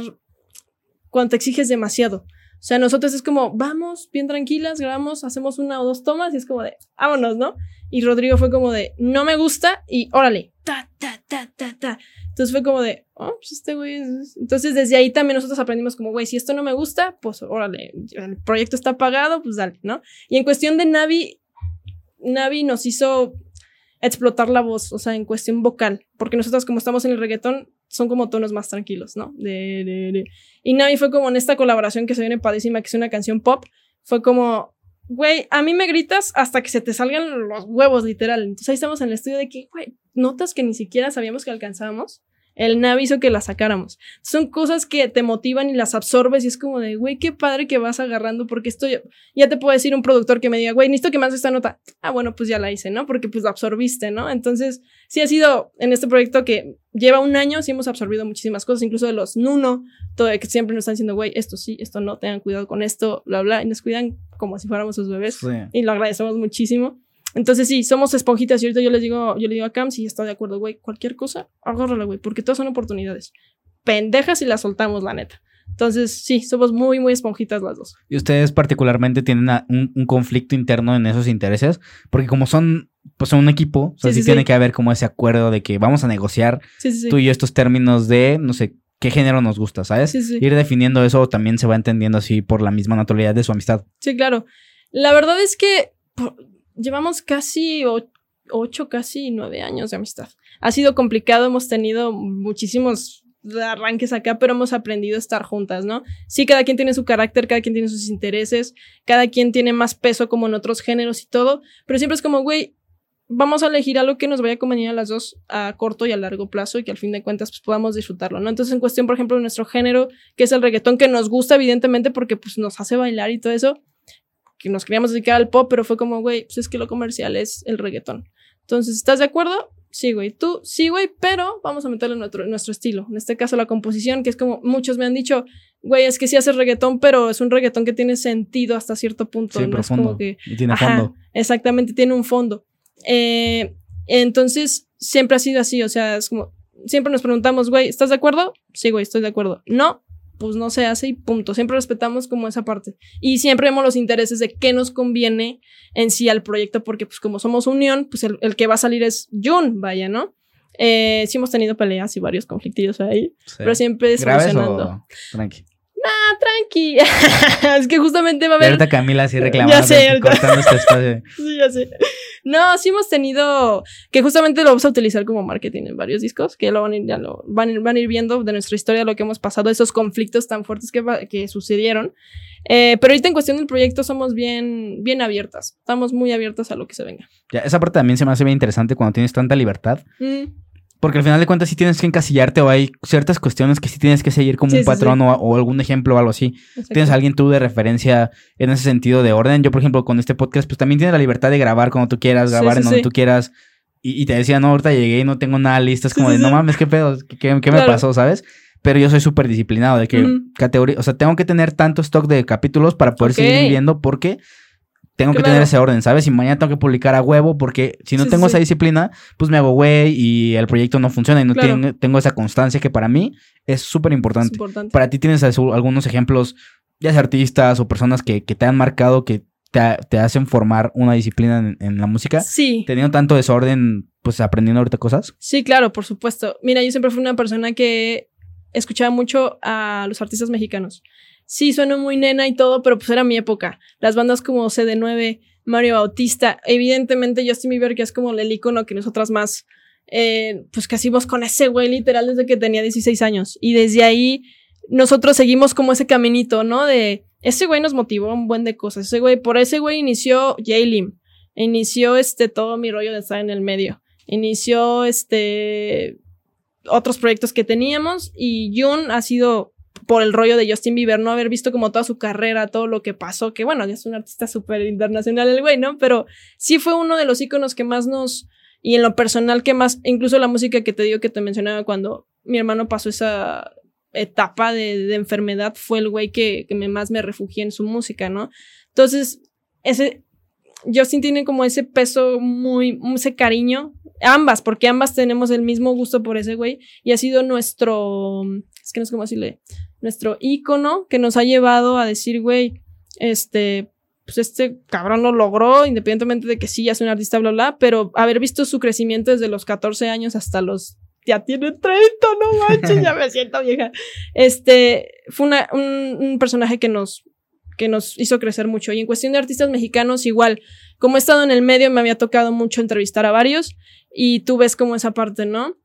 cuando te exiges demasiado. O sea, nosotros es como, vamos, bien tranquilas, grabamos, hacemos una o dos tomas y es como de, vámonos, ¿no? Y Rodrigo fue como de, no me gusta y órale, ta, ta, ta, ta. Entonces fue como de, oh, pues este güey es... Entonces desde ahí también nosotros aprendimos como, güey, si esto no me gusta, pues órale, el proyecto está pagado, pues dale, ¿no? Y en cuestión de Navi, Navi nos hizo explotar la voz, o sea, en cuestión vocal, porque nosotros como estamos en el reggaetón, son como tonos más tranquilos, ¿no? De, de, de. Y Navi fue como en esta colaboración que se viene padísima, que es una canción pop, fue como, güey, a mí me gritas hasta que se te salgan los huevos, literal. Entonces ahí estamos en el estudio de que, güey, notas que ni siquiera sabíamos que alcanzábamos el Navi hizo que la sacáramos. Son cosas que te motivan y las absorbes y es como de, güey, qué padre que vas agarrando porque esto ya, te puede decir un productor que me diga, güey, necesito que me hagas esta nota. Ah, bueno, pues ya la hice, ¿no? Porque pues la absorbiste, ¿no? Entonces, sí ha sido en este proyecto que lleva un año, sí hemos absorbido muchísimas cosas, incluso de los Nuno, todo que siempre nos están diciendo, güey, esto sí, esto no, tengan cuidado con esto, bla, bla, y nos cuidan como si fuéramos sus bebés. Y lo agradecemos muchísimo. Entonces sí, somos esponjitas y ahorita yo les digo, yo le digo a Cam, si está de acuerdo, güey, cualquier cosa, agárrala, güey, porque todas son oportunidades. Pendejas y las soltamos, la neta. Entonces, sí, somos muy, muy esponjitas las dos. ¿Y ustedes particularmente tienen un, conflicto interno en esos intereses? Porque como son, pues son un equipo, o sea, sí, tiene que haber como ese acuerdo de que vamos a negociar tú y yo estos términos de, no sé, qué género nos gusta, ¿sabes? Ir definiendo eso también se va entendiendo así por la misma naturalidad de su amistad. Sí, claro. La verdad es que llevamos casi ocho, casi nueve años de amistad. Ha sido complicado, hemos tenido muchísimos arranques acá, pero hemos aprendido a estar juntas, ¿no? Sí, cada quien tiene su carácter, cada quien tiene sus intereses, cada quien tiene más peso como en otros géneros y todo, pero siempre es como, güey, vamos a elegir algo que nos vaya a convenir a las dos a corto y a largo plazo y que al fin de cuentas pues podamos disfrutarlo, ¿no? Entonces en cuestión, por ejemplo, de nuestro género, que es el reggaetón, que nos gusta evidentemente porque pues nos hace bailar y todo eso, que nos queríamos dedicar al pop, pero fue como, güey, pues es que lo comercial es el reggaetón. Entonces, ¿estás de acuerdo? Sí, güey. Tú, sí, güey, pero vamos a meterle nuestro, nuestro estilo. En este caso, la composición, que es como muchos me han dicho, güey, es que sí hace reggaetón, pero es un reggaetón que tiene sentido hasta cierto punto. Sí, profundo. que, y tiene fondo. Exactamente, tiene un fondo. Eh, entonces, siempre ha sido así, o sea, es como, siempre nos preguntamos, güey, ¿estás de acuerdo? Sí, güey, estoy de acuerdo. No, pues no se hace y punto. Siempre respetamos como esa parte. Y siempre vemos los intereses de qué nos conviene en sí al proyecto, porque pues como somos unión, pues el, que va a salir es Jun, vaya, ¿no? Eh, sí hemos tenido peleas y varios conflictillos ahí, pero siempre solucionando. Tranqui. Nah, tranqui. es que justamente va a haber. Ahorita Camila así reclamando. Ya sé, cortando este espacio. sí, ya sé. No, sí hemos tenido, que justamente lo vamos a utilizar como marketing en varios discos, que lo van a ir, ya lo, van, van a ir viendo de nuestra historia, lo que hemos pasado, esos conflictos tan fuertes que, que sucedieron. Eh, pero ahorita en cuestión del proyecto somos bien, bien abiertas, estamos muy abiertas a lo que se venga. Ya, esa parte también se me hace bien interesante cuando tienes tanta libertad. Mm. Porque al final de cuentas sí tienes que encasillarte o hay ciertas cuestiones que sí tienes que seguir como un patrón O, algún ejemplo o algo así. Tienes alguien tú de referencia en ese sentido de orden. Yo, por ejemplo, con este podcast, pues también tienes la libertad de grabar cuando tú quieras, grabar en donde tú quieras. Y, te decía, no, ahorita llegué y no tengo nada listo. Es como de, no mames, qué pedo, qué, me pasó, ¿sabes? Pero yo soy súper disciplinado de que categoría, o sea, tengo que tener tanto stock de capítulos para poder seguir viviendo porque tengo que tener ese orden, ¿sabes? Y mañana tengo que publicar a huevo porque si no tengo esa disciplina, pues me hago güey y el proyecto no funciona y no tengo, esa constancia que para mí es súper importante. Para ti tienes algunos ejemplos, ya sea artistas o personas que, te han marcado, que te, hacen formar una disciplina en, la música. Sí. Teniendo tanto desorden, pues aprendiendo ahorita cosas. Sí, claro, por supuesto. Mira, yo siempre fui una persona que escuchaba mucho a los artistas mexicanos sí, suena muy nena y todo, pero pues era mi época. Las bandas como CD9, Mario Bautista, evidentemente Justin Bieber, que es como el icono que nosotras más, eh, pues crecimos con ese güey literal desde que tenía 16 años. Y desde ahí nosotros seguimos como ese caminito, ¿no? De ese güey nos motivó un buen de cosas. Ese güey, por ese güey inició J-Lim. Inició este todo mi rollo de estar en el medio. Inició este otros proyectos que teníamos y Jun ha sido por el rollo de Justin Bieber, no haber visto como toda su carrera, todo lo que pasó, que bueno, es un artista súper internacional el güey, ¿no? Pero sí fue uno de los íconos que más nos, y en lo personal que más, incluso la música que te digo que te mencionaba cuando mi hermano pasó esa etapa de, enfermedad, fue el güey que, que más me refugié en su música, ¿no? Entonces, ese, Justin tiene como ese peso muy, ese cariño. Ambas, porque ambas tenemos el mismo gusto por ese güey. Y ha sido nuestro, es que no sé cómo decirle, nuestro ícono que nos ha llevado a decir, güey, este, pues este cabrón lo logró, independientemente de que sí, ya es un artista, bla, bla, pero haber visto su crecimiento desde los 14 años hasta los ya tiene 30, no manches, ya me siento vieja. Este, fue un, personaje que nos, que nos hizo crecer mucho. Y en cuestión de artistas mexicanos, igual, como he estado en el medio, me había tocado mucho entrevistar a varios y tú ves como esa parte, ¿no?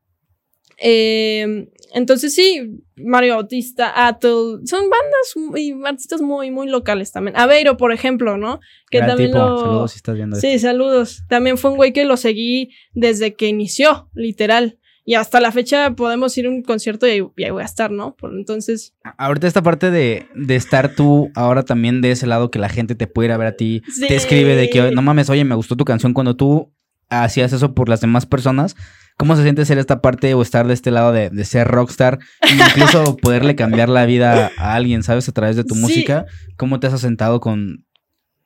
Eh, entonces sí, Mario Bautista, Atul, son bandas y artistas muy, muy locales también. Aveiro, por ejemplo, ¿no? Que también Saludos si estás viendo Sí, saludos. También fue un güey que lo seguí desde que inició, literal. Y hasta la fecha podemos ir a un concierto y ahí, voy a estar, ¿no? Por entonces. Ahorita esta parte de, de, estar tú ahora también de ese lado que la gente te puede ir a ver a ti, te escribe de que no mames, oye, me gustó tu canción cuando tú hacías eso por las demás personas. ¿Cómo se siente ser esta parte o estar de este lado de, de ser rockstar? incluso poderle cambiar la vida a alguien, ¿sabes? A través de tu música. ¿Cómo te has asentado con,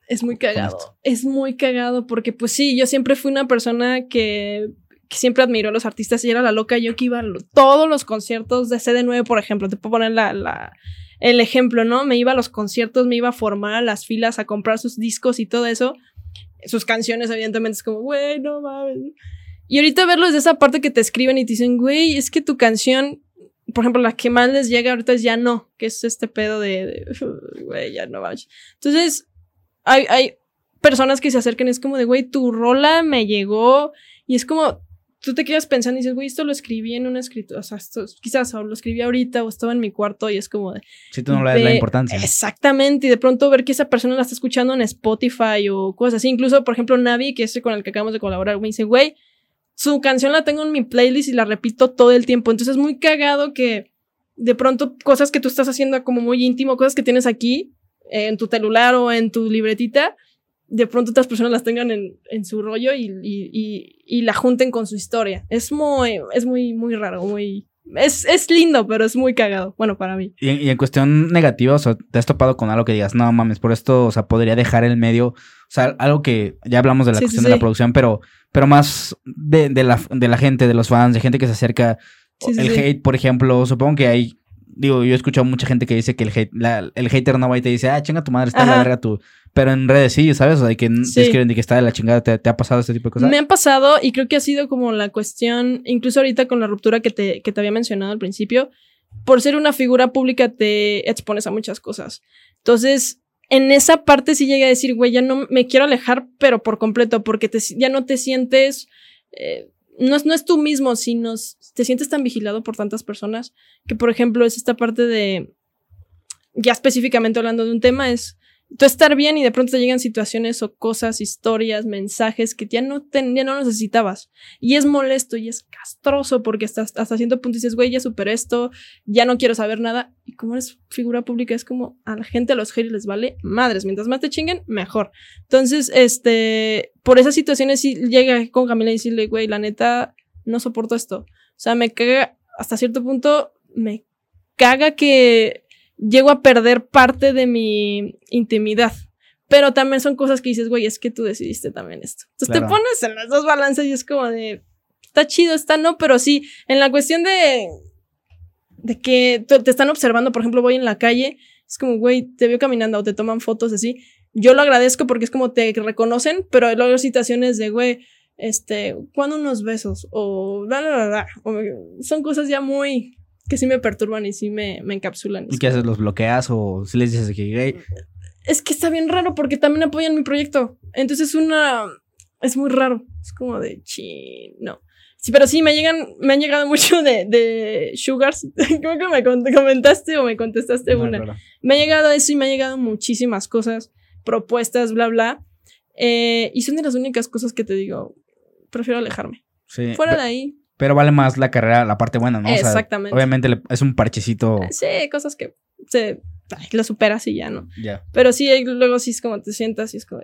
es muy cagado. Es muy cagado porque, pues sí, yo siempre fui una persona que que siempre admiró a los artistas y era la loca yo que iba a todos los conciertos de CD9, por ejemplo, te puedo poner la, la, el ejemplo, ¿no? Me iba a los conciertos, me iba a formar a las filas a comprar sus discos y todo eso. Sus canciones, evidentemente, es como, güey, no mames. Y ahorita verlos de esa parte que te escriben y te dicen, güey, es que tu canción, por ejemplo, la que más les llega ahorita es ya no, que es este pedo de, güey, ya no mames. Entonces, hay, hay personas que se acercan, es como de, güey, tu rola me llegó y es como, tú te quedas pensando y dices, güey, esto lo escribí en una escritura, o sea, esto, quizás lo escribí ahorita o estaba en mi cuarto y es como de... Si tú no le das la importancia. Exactamente, y de pronto ver que esa persona la está escuchando en Spotify o cosas así, incluso, por ejemplo, Navi, que es con el que acabamos de colaborar, me dice, güey, su canción la tengo en mi playlist y la repito todo el tiempo, entonces es muy cagado que de pronto cosas que tú estás haciendo como muy íntimo, cosas que tienes aquí en tu celular o en tu libretita, de pronto otras personas las tengan en, en su rollo y, y, y, la junten con su historia. Es muy, es muy, muy raro, muy... Es, es lindo, pero es muy cagado. Bueno, para mí. Y, en cuestión negativa, o sea, ¿te has topado con algo que digas, no mames, por esto, o sea, podría dejar el medio? O sea, algo que ya hablamos de la cuestión de la producción, pero, pero más de, de, la, de la gente, de los fans, de gente que se acerca. el hate, por ejemplo, supongo que hay digo, yo he escuchado mucha gente que dice que el, hate, el hater no va y te dice, ah, chinga tu madre, está en la verga tú. Pero en redes sí, ¿sabes? O sea, que sí. escriben de que está de la chingada. ¿Te, ha pasado este tipo de cosas? Me han pasado y creo que ha sido como la cuestión, incluso ahorita con la ruptura que te, que te había mencionado al principio, por ser una figura pública te expones a muchas cosas. Entonces, en esa parte sí llegué a decir, güey, ya no me quiero alejar, pero por completo, porque ya no te sientes... Eh, no es, no es tú mismo, sino te sientes tan vigilado por tantas personas que, por ejemplo, es esta parte de, ya específicamente hablando de un tema, es tú estar bien y de pronto te llegan situaciones o cosas, historias, mensajes que ya no, no necesitabas. Y es molesto y es castroso porque hasta, hasta cierto punto dices, güey, ya superé esto, ya no quiero saber nada. Y como eres figura pública, es como a la gente, a los haters les vale madres. Mientras más te chinguen, mejor. Entonces, este, por esas situaciones sí llega con Camila y decirle, güey, la neta, no soporto esto. O sea, me caga, hasta cierto punto, me caga que llego a perder parte de mi intimidad. Pero también son cosas que dices, güey, es que tú decidiste también esto. Entonces te pones en las dos balanzas y es como de, está chido, está no, pero sí, en la cuestión de, de que te están observando, por ejemplo, voy en la calle, es como, güey, te veo caminando o te toman fotos así. Yo lo agradezco porque es como te reconocen, pero hay luego situaciones de, güey, este, ¿cuándo unos besos? O, bla, bla, bla, son cosas ya muy, que sí me perturban y sí me, me encapsulan. ¿Y qué haces? ¿Los bloqueas o si les dices que Es que está bien raro porque también apoyan mi proyecto. Entonces es una... Es muy raro. Es como de no. Sí, pero sí, me llegan, me han llegado mucho de, de sugars. Creo que me comentaste o me contestaste una. Me ha llegado eso y me ha llegado muchísimas cosas, propuestas, bla, bla. Eh, y son de las únicas cosas que te digo, prefiero alejarme. Sí. Fuera de ahí, pero vale más la carrera, la parte buena, ¿no? Exactamente. obviamente es un parchecito. Sí, cosas que se lo superas y ya, ¿no? Ya. Pero sí, luego sí es como te sientas y es como.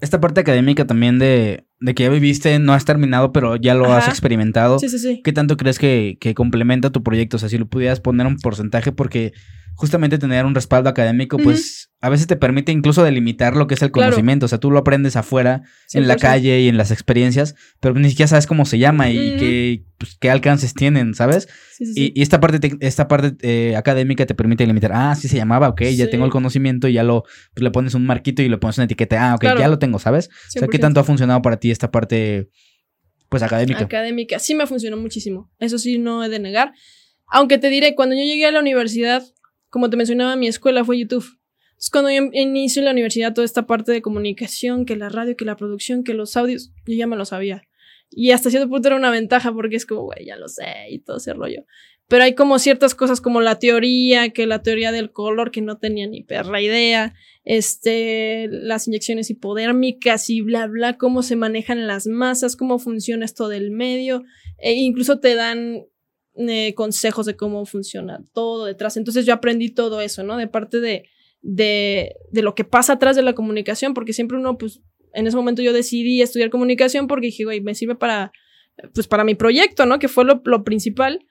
Esta parte académica también de, de, que ya viviste, no has terminado, pero ya lo has experimentado. Sí, sí, sí. ¿Qué tanto crees que, que, complementa tu proyecto? O sea, si lo pudieras poner un porcentaje, porque justamente tener un respaldo académico, pues a veces te permite incluso delimitar lo que es el conocimiento. O sea, tú lo aprendes afuera, en la calle y en las experiencias, pero ni siquiera sabes cómo se llama y qué, pues, qué alcances tienen, ¿sabes? y, esta parte, esta parte eh, académica te permite delimitar, ah, sí se llamaba, ok, ya tengo el conocimiento y ya lo, pues, le pones un marquito y le pones una etiqueta, ah, ok, ya lo tengo, ¿sabes? O sea, ¿qué tanto ha funcionado para ti esta parte, pues, académica? Académica, sí me funcionó muchísimo. Eso sí, no he de negar. Aunque te diré, cuando yo llegué a la universidad, como te mencionaba, mi escuela fue YouTube. Es cuando yo inicio en la universidad toda esta parte de comunicación, que la radio, que la producción, que los audios, yo ya me lo sabía. Y hasta cierto punto era una ventaja porque es como, güey, ya lo sé y todo ese rollo. Pero hay como ciertas cosas como la teoría, que la teoría del color, que no tenía ni perra idea, este, las inyecciones hipodérmicas y bla, bla, cómo se manejan las masas, cómo funciona esto del medio. E incluso te dan eh, consejos de cómo funciona todo detrás. Entonces yo aprendí todo eso, ¿no? De parte de, de, de, lo que pasa atrás de la comunicación, porque siempre uno, pues, en ese momento yo decidí estudiar comunicación porque dije, güey, me sirve para, pues, para mi proyecto, ¿no? Que fue lo, lo principal,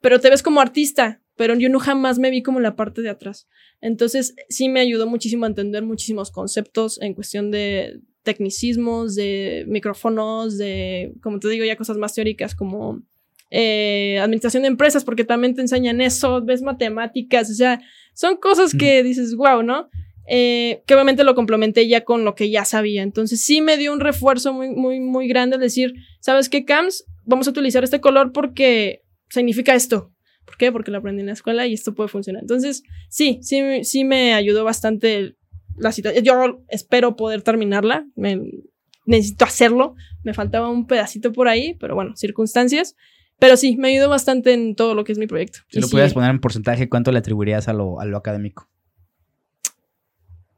pero te ves como artista, pero yo no jamás me vi como la parte de atrás. Entonces sí me ayudó muchísimo a entender muchísimos conceptos en cuestión de tecnicismos, de micrófonos, de, como te digo, ya cosas más teóricas como eh, administración de empresas, porque también te enseñan eso, ves matemáticas, o sea, son cosas que dices, wow, ¿no? Eh, que obviamente lo complementé ya con lo que ya sabía. Entonces sí me dio un refuerzo muy, muy, muy grande al decir, ¿sabes qué, Cams? Vamos a utilizar este color porque significa esto. ¿Por qué? Porque lo aprendí en la escuela y esto puede funcionar. Entonces, sí, sí, sí me ayudó bastante la situación. Yo espero poder terminarla. necesito hacerlo. Me faltaba un pedacito por ahí, pero bueno, circunstancias. Pero sí, me ayudó bastante en todo lo que es mi proyecto. Si lo pudieras poner en porcentaje, ¿cuánto le atribuirías a lo, académico?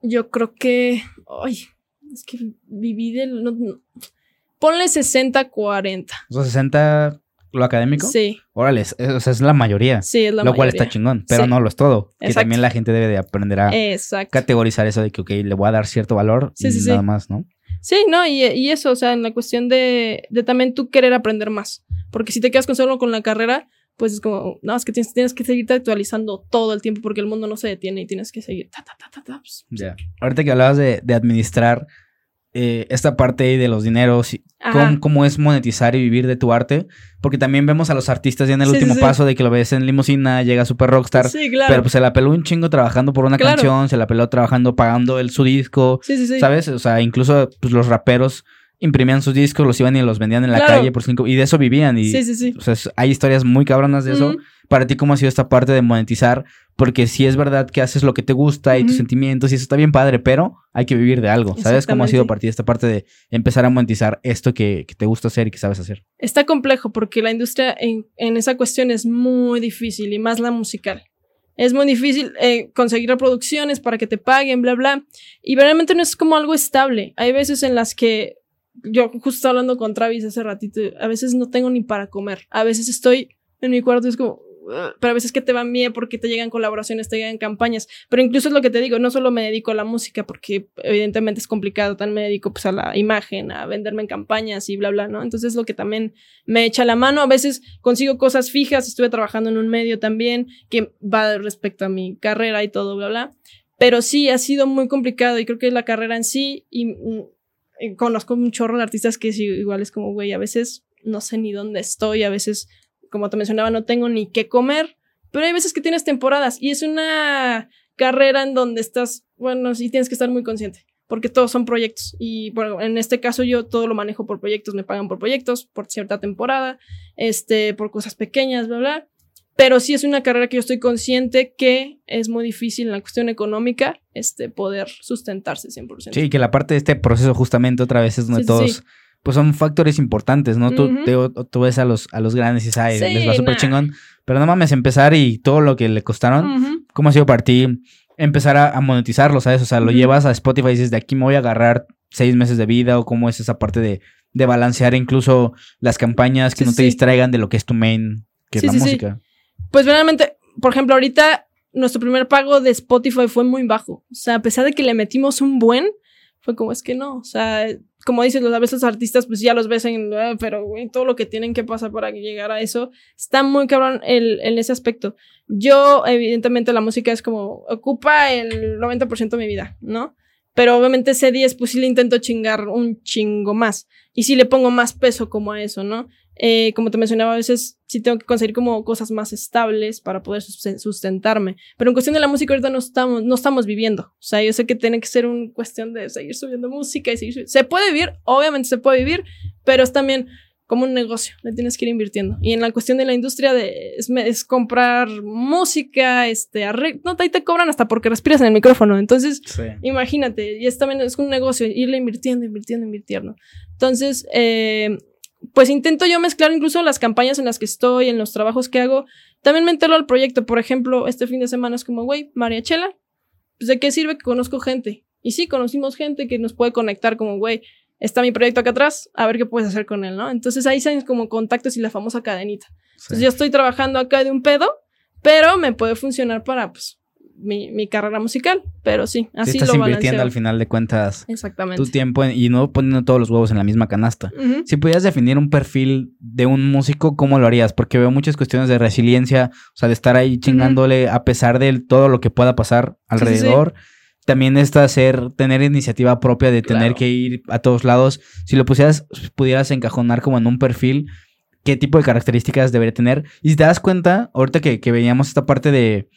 Yo creo que. Ay, es que viví del. ponle 60-40. O sea, 60 lo académico. Sí. Órale, o sea, es la mayoría. Sí, es la lo mayoría. cual está chingón, pero no lo es todo. Que también la gente debe de aprender a categorizar eso de que, ok, le voy a dar cierto valor y nada más, ¿no? Sí, no, y, y, eso, o sea, en la cuestión de, de también tú querer aprender más. Porque si te quedas con solo con la carrera, pues es como, no, es que tienes, tienes que seguirte actualizando todo el tiempo porque el mundo no se detiene y tienes que seguir. Pues, ya. Ahorita que hablabas de, de administrar eh, esta parte de los dineros, cómo, cómo, es monetizar y vivir de tu arte, porque también vemos a los artistas ya en el último paso de que lo ves en limusina, llega super rockstar, pero pues se la peló un chingo trabajando por una canción, se la peló trabajando pagando el su disco, ¿sabes? O sea, incluso pues, los raperos imprimían sus discos, los iban y los vendían en la calle por cinco, y de eso vivían. Y, sí, sí, sí. O sea, hay historias muy cabronas de eso. Para ti, ¿cómo ha sido esta parte de monetizar? Porque si es verdad que haces lo que te gusta y tus sentimientos, y eso está bien padre, pero hay que vivir de algo. ¿Sabes cómo ha sido para ti esta parte de empezar a monetizar esto que, te gusta hacer y que sabes hacer? Está complejo porque la industria en, en esa cuestión es muy difícil y más la musical. Es muy difícil eh, conseguir reproducciones para que te paguen, bla, bla. Y realmente no es como algo estable. Hay veces en las que yo justo hablando con Travis hace ratito, a veces no tengo ni para comer. A veces estoy en mi cuarto y es como, pero a veces que te van bien porque te llegan colaboraciones, te llegan campañas. Pero incluso es lo que te digo, no solo me dedico a la música porque evidentemente es complicado, también me dedico pues a la imagen, a venderme en campañas y bla, bla, ¿no? Entonces es lo que también me echa la mano. A veces consigo cosas fijas, estuve trabajando en un medio también que va respecto a mi carrera y todo, bla, bla. Pero sí, ha sido muy complicado y creo que la carrera en sí y mm, conozco un chorro de artistas que es igual es como, güey, a veces no sé ni dónde estoy, a veces, como te mencionaba, no tengo ni qué comer, pero hay veces que tienes temporadas y es una carrera en donde estás, bueno, sí tienes que estar muy consciente, porque todos son proyectos y bueno, en este caso yo todo lo manejo por proyectos, me pagan por proyectos, por cierta temporada, este, por cosas pequeñas, bla, bla. Pero sí es una carrera que yo estoy consciente que es muy difícil en la cuestión económica este, poder sustentarse 100%. Sí, que la parte de este proceso justamente otra vez es donde todos... Pues son factores importantes, ¿no? tú, tú, ves a los, a los grandes y sabes, les va súper chingón. Pero no mames, empezar y todo lo que le costaron, ¿cómo ha sido para ti empezar a, monetizarlo, sabes? O sea, lo llevas a Spotify y dices, de aquí me voy a agarrar seis meses de vida o cómo es esa parte de, de balancear incluso las campañas que no te distraigan de lo que es tu main, que es la música. Pues realmente, por ejemplo, ahorita nuestro primer pago de Spotify fue muy bajo. O sea, a pesar de que le metimos un buen, fue como, es que no, o sea, como dices, a veces los artistas pues ya los ves en, ah, pero güey, todo lo que tienen que pasar para llegar a eso, está muy cabrón en ese aspecto. Yo, evidentemente, la música es como, ocupa el 90% de mi vida, ¿no? Pero obviamente ese 10, pues sí le intento chingar un chingo más. Y sí le pongo más peso como a eso, ¿no? Eh, como te mencionaba, a veces sí tengo que conseguir como cosas más estables para poder sustentarme. Pero en cuestión de la música ahorita no estamos, no estamos viviendo. O sea, yo sé que tiene que ser una cuestión de seguir subiendo música y seguir Se puede vivir, obviamente se puede vivir, pero es también como un negocio, le tienes que ir invirtiendo. Y en la cuestión de la industria de, es, comprar música, este, no, ahí te cobran hasta porque respiras en el micrófono. Entonces, imagínate, y es también es un negocio, irle invirtiendo, invirtiendo, invirtiendo. Entonces, eh, pues intento yo mezclar incluso las campañas en las que estoy, en los trabajos que hago, también meterlo al proyecto. Por ejemplo, este fin de semana es como, güey, María Chela, pues de qué sirve que conozco gente. Y sí, conocimos gente que nos puede conectar como, güey, está mi proyecto acá atrás, a ver qué puedes hacer con él, ¿no? Entonces ahí salen como contactos y la famosa cadenita. Entonces yo estoy trabajando acá de un pedo, pero me puede funcionar para, pues, mi, mi carrera musical, pero sí, así sí, estás invirtiendo al final de cuentas Exactamente. tu tiempo y no poniendo todos los huevos en la misma canasta. Si pudieras definir un perfil de un músico, ¿cómo lo harías? Porque veo muchas cuestiones de resiliencia, o sea, de estar ahí chingándole a pesar de todo lo que pueda pasar alrededor. Sí, también está hacer, tener iniciativa propia de tener que ir a todos lados. Si lo pusieras, pudieras encajonar como en un perfil, qué tipo de características debería tener. Y si te das cuenta, ahorita que, que veíamos esta parte de,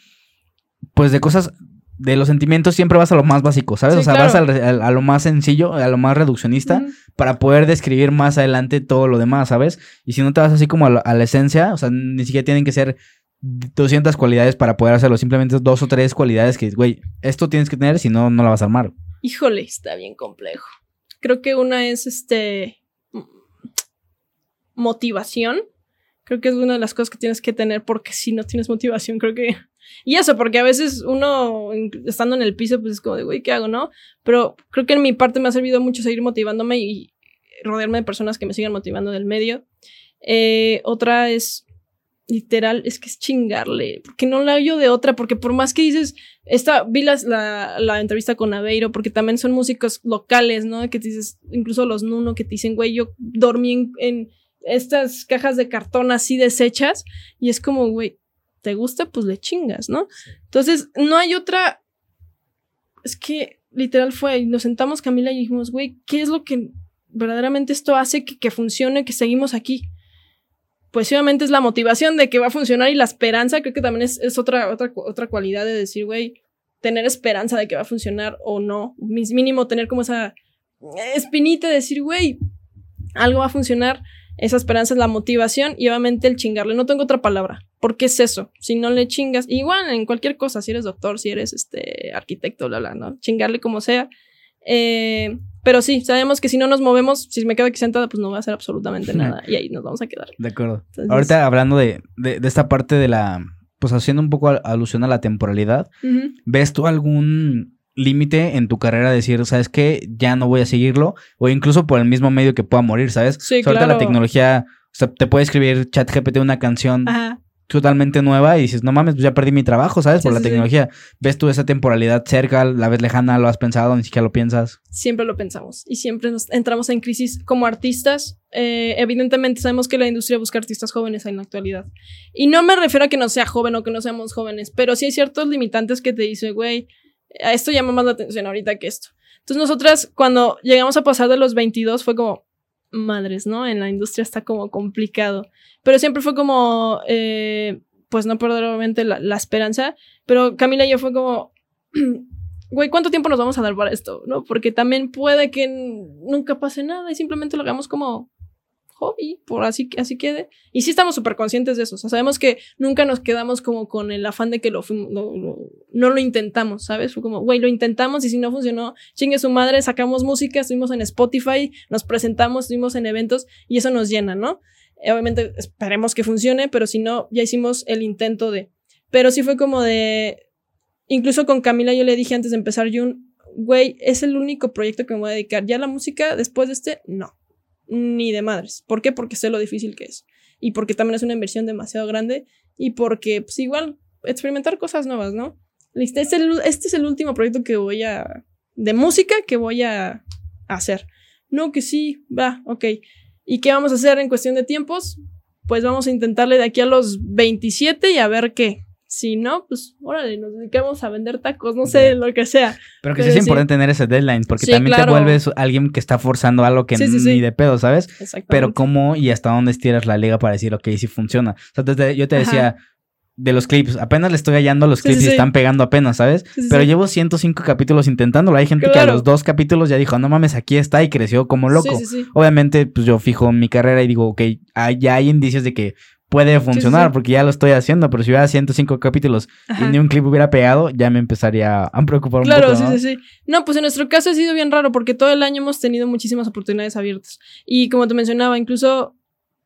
pues de cosas, de los sentimientos, siempre vas a lo más básico, ¿sabes? o sea, vas a, lo más sencillo, a lo más reduccionista, para poder describir más adelante todo lo demás, ¿sabes? Y si no te vas así como a la esencia, o sea, ni siquiera tienen que ser 200 cualidades para poder hacerlo. Simplemente dos o tres cualidades que, güey, esto tienes que tener, si no, no la vas a armar. Híjole, está bien complejo. Creo que una es este. motivación. Creo que es una de las cosas que tienes que tener porque si no tienes motivación, creo que. Y eso, porque a veces uno, estando en el piso, pues es como de, güey, ¿qué hago, no? Pero creo que en mi parte me ha servido mucho seguir motivándome y rodearme de personas que me sigan motivando del medio. Eh, otra es literal, es que es chingarle, porque no la oyo de otra, porque por más que dices, esta, vi la, la, entrevista con Aveiro, porque también son músicos locales, ¿no? Que te dices, incluso los Nuno, que te dicen, güey, yo dormí en, estas cajas de cartón así deshechas, y es como, güey, ¿te gusta? Pues le chingas, ¿no? Entonces, no hay otra, es que literal fue, nos sentamos Camila y dijimos, güey, ¿qué es lo que verdaderamente esto hace que, que funcione, que seguimos aquí? pues obviamente es la motivación de que va a funcionar y la esperanza, creo que también es, otra, otra, otra cualidad de decir, güey, tener esperanza de que va a funcionar o no, mínimo tener como esa espinita de decir, güey, algo va a funcionar, esa esperanza es la motivación y obviamente el chingarle, no tengo otra palabra, porque es eso, si no le chingas, igual en cualquier cosa, si eres doctor, si eres este arquitecto, bla, bla, ¿no? Chingarle como sea, eh, pero sí, sabemos que si no nos movemos, si me quedo aquí sentada, pues no va a hacer absolutamente nada. Y ahí nos vamos a quedar. De acuerdo. Ahorita hablando de, de, esta parte de la. Pues haciendo un poco alusión a la temporalidad, ¿ves tú algún límite en tu carrera de decir, ¿sabes qué? Ya no voy a seguirlo. O incluso por el mismo medio que pueda morir, ¿sabes? Sí, Ahorita la tecnología. O sea, te puede escribir ChatGPT una canción Ajá totalmente nueva y dices, no mames, pues ya perdí mi trabajo, ¿sabes? Por la tecnología. ¿Ves tú esa temporalidad cerca, la vez lejana, lo has pensado, ni siquiera lo piensas? Siempre lo pensamos y siempre nos entramos en crisis como artistas. Eh, evidentemente sabemos que la industria busca artistas jóvenes en la actualidad. Y no me refiero a que no sea joven o que no seamos jóvenes, pero sí hay ciertos limitantes que te dicen, güey, esto llama más la atención ahorita que esto. Entonces nosotras cuando llegamos a pasar de los 22 fue como, madres, ¿no? En la industria está como complicado. Pero siempre fue como, eh, pues no perder obviamente la, esperanza. Pero Camila y yo fue como, güey, ¿cuánto tiempo nos vamos a dar para esto? ¿No? Porque también puede que nunca pase nada y simplemente lo hagamos como hobby, por así, así quede. Y sí estamos súper conscientes de eso. O sea, sabemos que nunca nos quedamos como con el afán de que lo, no lo intentamos, ¿sabes? Fue como, güey, lo intentamos y si no funcionó, chingue su madre, sacamos música, estuvimos en Spotify, nos presentamos, estuvimos en eventos y eso nos llena, ¿no? Obviamente esperemos que funcione, pero si no, ya hicimos el intento de. Pero sí fue como de. Incluso con Camila yo le dije antes de empezar Jun, güey, es el único proyecto que me voy a dedicar. Ya la música, después de este, no ni de madres. ¿Por qué? Porque sé lo difícil que es. Y porque también es una inversión demasiado grande. Y porque, pues igual, experimentar cosas nuevas, ¿no? Este es el, este es el último proyecto que voy a de música que voy a hacer. No, que sí, va, ok. ¿Y qué vamos a hacer en cuestión de tiempos? Pues vamos a intentarle de aquí a los 27 y a ver qué. Si no, pues órale, nos dedicamos a vender tacos, no sé, lo que sea. Pero que sí es importante tener ese deadline, porque también te vuelves alguien que está forzando algo que ni de pedo, ¿sabes? Pero cómo y hasta dónde estiras la liga para decir, ok, sí funciona. O sea, yo te decía, de los clips. Apenas le estoy hallando los clips y están pegando apenas, ¿sabes? Pero llevo 105 capítulos intentándolo. Hay gente que a los dos capítulos ya dijo, no mames, aquí está y creció como loco. Obviamente, pues yo fijo mi carrera y digo, ok, ya hay indicios de que puede funcionar porque ya lo estoy haciendo, pero si hubiera 105 capítulos y ni un clip hubiera pegado, ya me empezaría a preocupar un poco. Claro, sí, sí, sí. No, pues en nuestro caso ha sido bien raro porque todo el año hemos tenido muchísimas oportunidades abiertas. Y como te mencionaba, incluso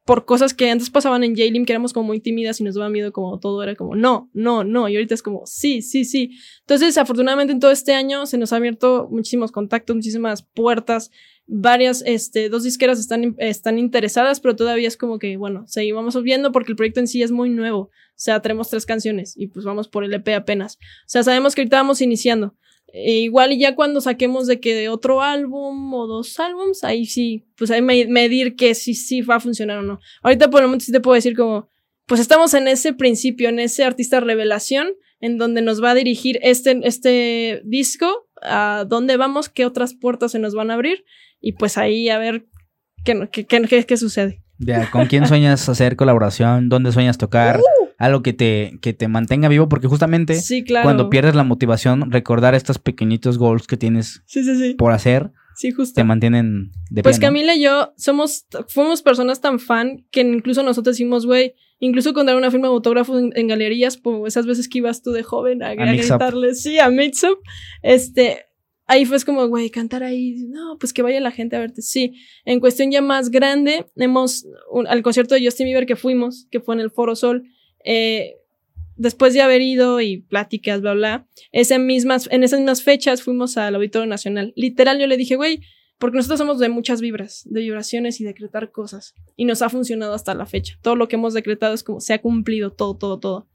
por cosas que antes pasaban en Jalim, que éramos como muy tímidas y nos daba miedo, como todo era como no, no, no. Y ahorita es como sí, sí, sí. Entonces, afortunadamente en todo este año se nos ha abierto muchísimos contactos, muchísimas puertas. Varias, este, dos disqueras están, están interesadas, pero todavía es como que, bueno, seguimos viendo porque el proyecto en sí es muy nuevo. O sea, tenemos tres canciones y pues vamos por el EP apenas. O sea, sabemos que ahorita vamos iniciando. E igual y ya cuando saquemos de que otro álbum o dos álbums, ahí sí, pues ahí medir que sí, sí va a funcionar o no. Ahorita por el momento sí te puedo decir como, pues estamos en ese principio, en ese artista revelación, en donde nos va a dirigir este, este disco, a dónde vamos, qué otras puertas se nos van a abrir, y pues ahí a ver qué, qué, qué, qué sucede. Ya, ¿con quién sueñas hacer colaboración? ¿Dónde sueñas tocar? Uh, algo que te, que te mantenga vivo, porque justamente cuando pierdes la motivación, recordar estos pequeñitos goals que tienes por hacer. Te mantienen de Pues Camila y yo somos, fuimos personas tan fan que incluso nosotros decimos, güey, incluso cuando era una firma de autógrafos en, galerías, pues esas veces que ibas tú de joven a, gritarle, sí, a Mix este, ahí fue como, güey, cantar ahí, no, pues que vaya la gente a verte. Sí, en cuestión ya más grande, hemos, al concierto de Justin Bieber que fuimos, que fue en el Foro Sol, eh, después de haber ido y pláticas, bla, bla, ese mismas, en esas mismas fechas fuimos al Auditorio Nacional. Literal, yo le dije, güey, porque nosotros somos de muchas vibras, de vibraciones y decretar cosas. Y nos ha funcionado hasta la fecha. Todo lo que hemos decretado es como se ha cumplido, todo, todo, todo.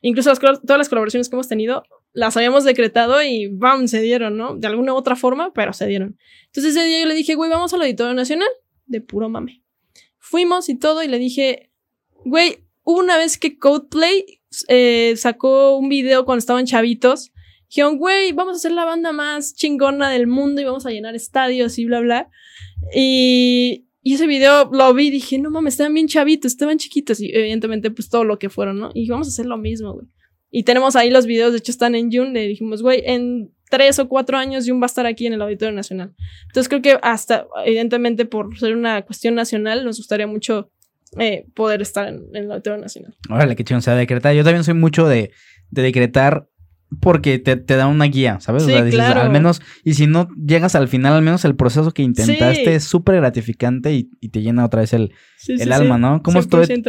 Incluso todas las colaboraciones que hemos tenido, las habíamos decretado y ¡bam! se dieron, ¿no? De alguna u otra forma, pero se dieron. Entonces ese día yo le dije, güey, vamos al Auditorio Nacional, de puro mame. Fuimos y todo, y le dije, güey, una vez que Codeplay eh, sacó un video cuando estaban chavitos. Dijeron, güey, vamos a ser la banda más chingona del mundo y vamos a llenar estadios y bla, bla. Y ese video lo vi y dije, no mames, estaban bien chavitos, estaban chiquitos. Y evidentemente, pues todo lo que fueron, ¿no? Y vamos a hacer lo mismo, güey. Y tenemos ahí los videos, de hecho están en June. Le dijimos, güey, en tres o cuatro años June va a estar aquí en el Auditorio Nacional. Entonces creo que hasta, evidentemente, por ser una cuestión nacional, nos gustaría mucho eh, poder estar en, el Auditorio Nacional. Órale, qué o sea, decretar. Yo también soy mucho de, decretar porque te, da una guía, ¿sabes? Sí, o sea, dices, al menos, y si no llegas al final, al menos el proceso que intentaste es súper gratificante y, te llena otra vez el, el alma, ¿no? ¿Cómo,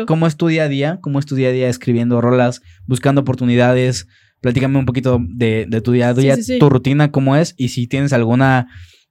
¿Cómo es tu día a día? ¿Cómo es tu día a día escribiendo rolas, buscando oportunidades? Platícame un poquito de, de tu día a día, tu rutina, cómo es, y si tienes alguna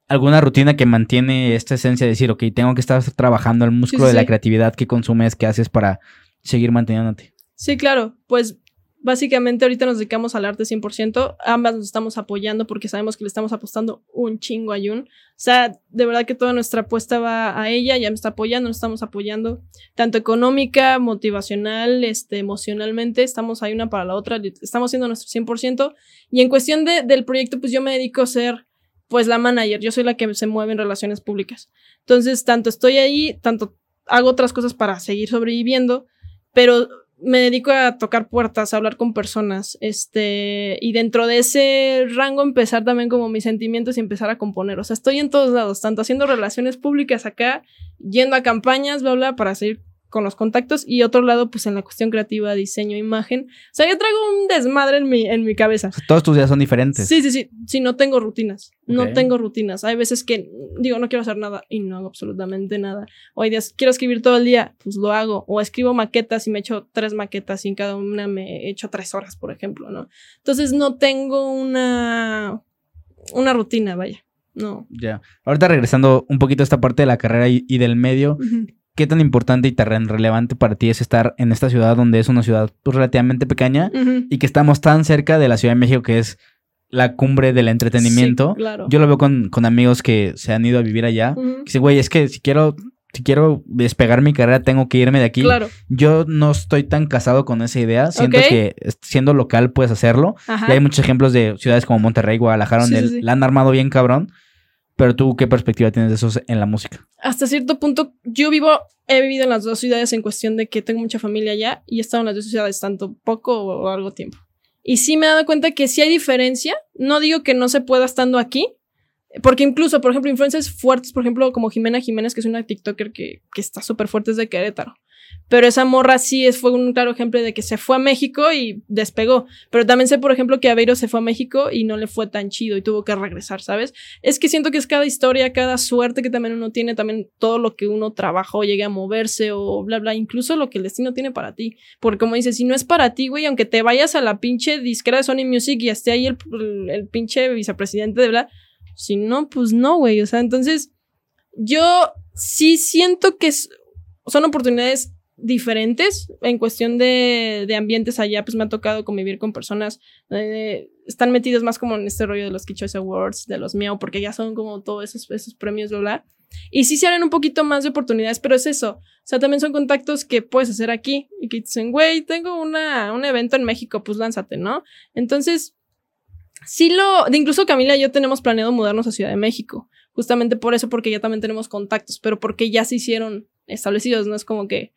alguna rutina que mantiene esta esencia de decir, ok, tengo que estar trabajando el músculo de la creatividad que consumes, que haces para seguir manteniéndote. Sí, claro, pues básicamente ahorita nos dedicamos al arte 100%, ambas nos estamos apoyando porque sabemos que le estamos apostando un chingo a Jun. O sea, de verdad que toda nuestra apuesta va a ella, ya me está apoyando, nos estamos apoyando tanto económica, motivacional, este, emocionalmente, estamos ahí una para la otra, estamos haciendo nuestro 100%. Y en cuestión de, del proyecto, pues yo me dedico a ser pues la manager, yo soy la que se mueve en relaciones públicas. Entonces, tanto estoy ahí, tanto hago otras cosas para seguir sobreviviendo, pero me dedico a tocar puertas, a hablar con personas, este, y dentro de ese rango empezar también como mis sentimientos y empezar a componer. O sea, estoy en todos lados, tanto haciendo relaciones públicas acá, yendo a campañas, bla, bla, para seguir con los contactos y otro lado pues en la cuestión creativa, diseño, imagen. O sea, yo traigo un desmadre en mi, en mi cabeza. todos tus días son diferentes. Sí, sí, sí. Sí, no tengo rutinas. No tengo rutinas. Hay veces que digo, no quiero hacer nada y no hago absolutamente nada. O hay días, quiero escribir todo el día, pues lo hago. O escribo maquetas y me echo tres maquetas y en cada una me echo tres horas, por ejemplo, ¿no? Entonces no tengo una, una rutina, vaya. No. Ya. Ahorita regresando un poquito a esta parte de la carrera y, del medio, ¿qué tan importante y tan relevante para ti es estar en esta ciudad donde es una ciudad pues, relativamente pequeña y que estamos tan cerca de la Ciudad de México que es la cumbre del entretenimiento. Sí, claro. Yo lo veo con, con amigos que se han ido a vivir allá. Que dicen, güey, es que si quiero, si quiero despegar mi carrera, tengo que irme de aquí. Claro. Yo no estoy tan casado con esa idea. Siento que siendo local puedes hacerlo. Ajá. Y hay muchos ejemplos de ciudades como Monterrey, Guadalajara, Sí, donde sí, sí. la han armado bien cabrón. Pero tú, ¿qué perspectiva tienes de eso en la música? hasta cierto punto, yo vivo, he vivido en las dos ciudades en cuestión de que tengo mucha familia allá y he estado en las dos ciudades tanto poco o algo tiempo. Y sí me he dado cuenta que sí hay diferencia. No digo que no se pueda estando aquí, porque incluso, por ejemplo, influencers fuertes, por ejemplo, como Jimena Jiménez, que es una TikToker que, que está súper fuerte desde Querétaro. Pero esa morra sí es, fue un claro ejemplo de que se fue a México y despegó. Pero también sé, por ejemplo, que Aveiro se fue a México y no le fue tan chido y tuvo que regresar, ¿sabes? Es que siento que es cada historia, cada suerte que también uno tiene, también todo lo que uno trabajó, llegue a moverse o bla, bla, incluso lo que el destino tiene para ti. Porque como dices, si no es para ti, güey, aunque te vayas a la pinche disquera de Sony Music y esté ahí el, el, el pinche vicepresidente de bla, si no, pues no, güey. O sea, entonces yo sí siento que es- son oportunidades diferentes en cuestión de, de ambientes allá, pues me ha tocado convivir con personas eh, están metidos más como en este rollo de los Kid Choice Awards, de los Miau, porque ya son como todos esos, esos premios, bla, bla. Y sí se abren un poquito más de oportunidades, pero es eso. O sea, también son contactos que puedes hacer aquí y que dicen, güey, tengo una, un evento en México, pues lánzate, ¿no? Entonces, sí lo, de incluso Camila y yo tenemos planeado mudarnos a Ciudad de México, justamente por eso, porque ya también tenemos contactos, pero porque ya se hicieron establecidos, no es como que,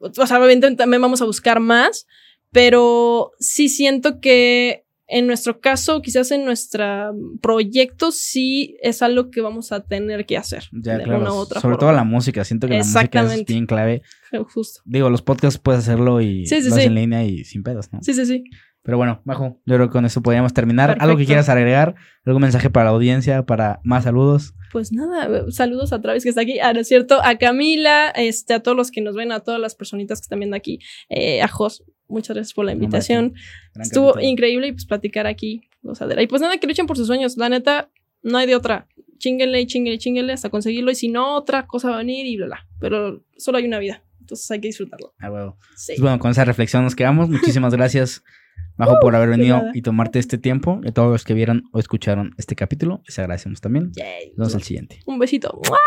o sea, obviamente también vamos a buscar más, pero sí siento que en nuestro caso, quizás en nuestro proyecto, sí es algo que vamos a tener que hacer. Ya, de claro. una u otra Sobre forma. todo la música. Siento que la música es bien clave. Justo. Digo, los podcasts puedes hacerlo y Sí, sí, sí. en línea y sin pedos, ¿no? Sí, sí, sí. Pero bueno, Majo, yo creo que con eso podríamos terminar. ¿Algo que Perfecto. quieras agregar? ¿Algún mensaje para la audiencia? ¿Para más saludos? Pues nada, saludos a Travis que está aquí, ah, ¿no es cierto? A Camila, este, a todos los que nos ven, a todas las personitas que están viendo aquí, eh, a Jos, muchas gracias por la invitación. Gran Estuvo increíble y pues platicar aquí, gozadera. Y pues nada, que luchen por sus sueños, la neta, no hay de otra. Chinguenle y chinguenle y chinguenle hasta conseguirlo y si no, otra cosa va a venir y bla, bla. Pero solo hay una vida, entonces hay que disfrutarlo. Ah, huevo. Sí. Pues bueno, con esa reflexión nos quedamos. Muchísimas gracias, Majo, por haber de venido nada. y tomarte este tiempo. Y a todos los que vieron o escucharon este capítulo, les agradecemos también. Yay. Nos vemos al siguiente. Un besito. ¡Mua!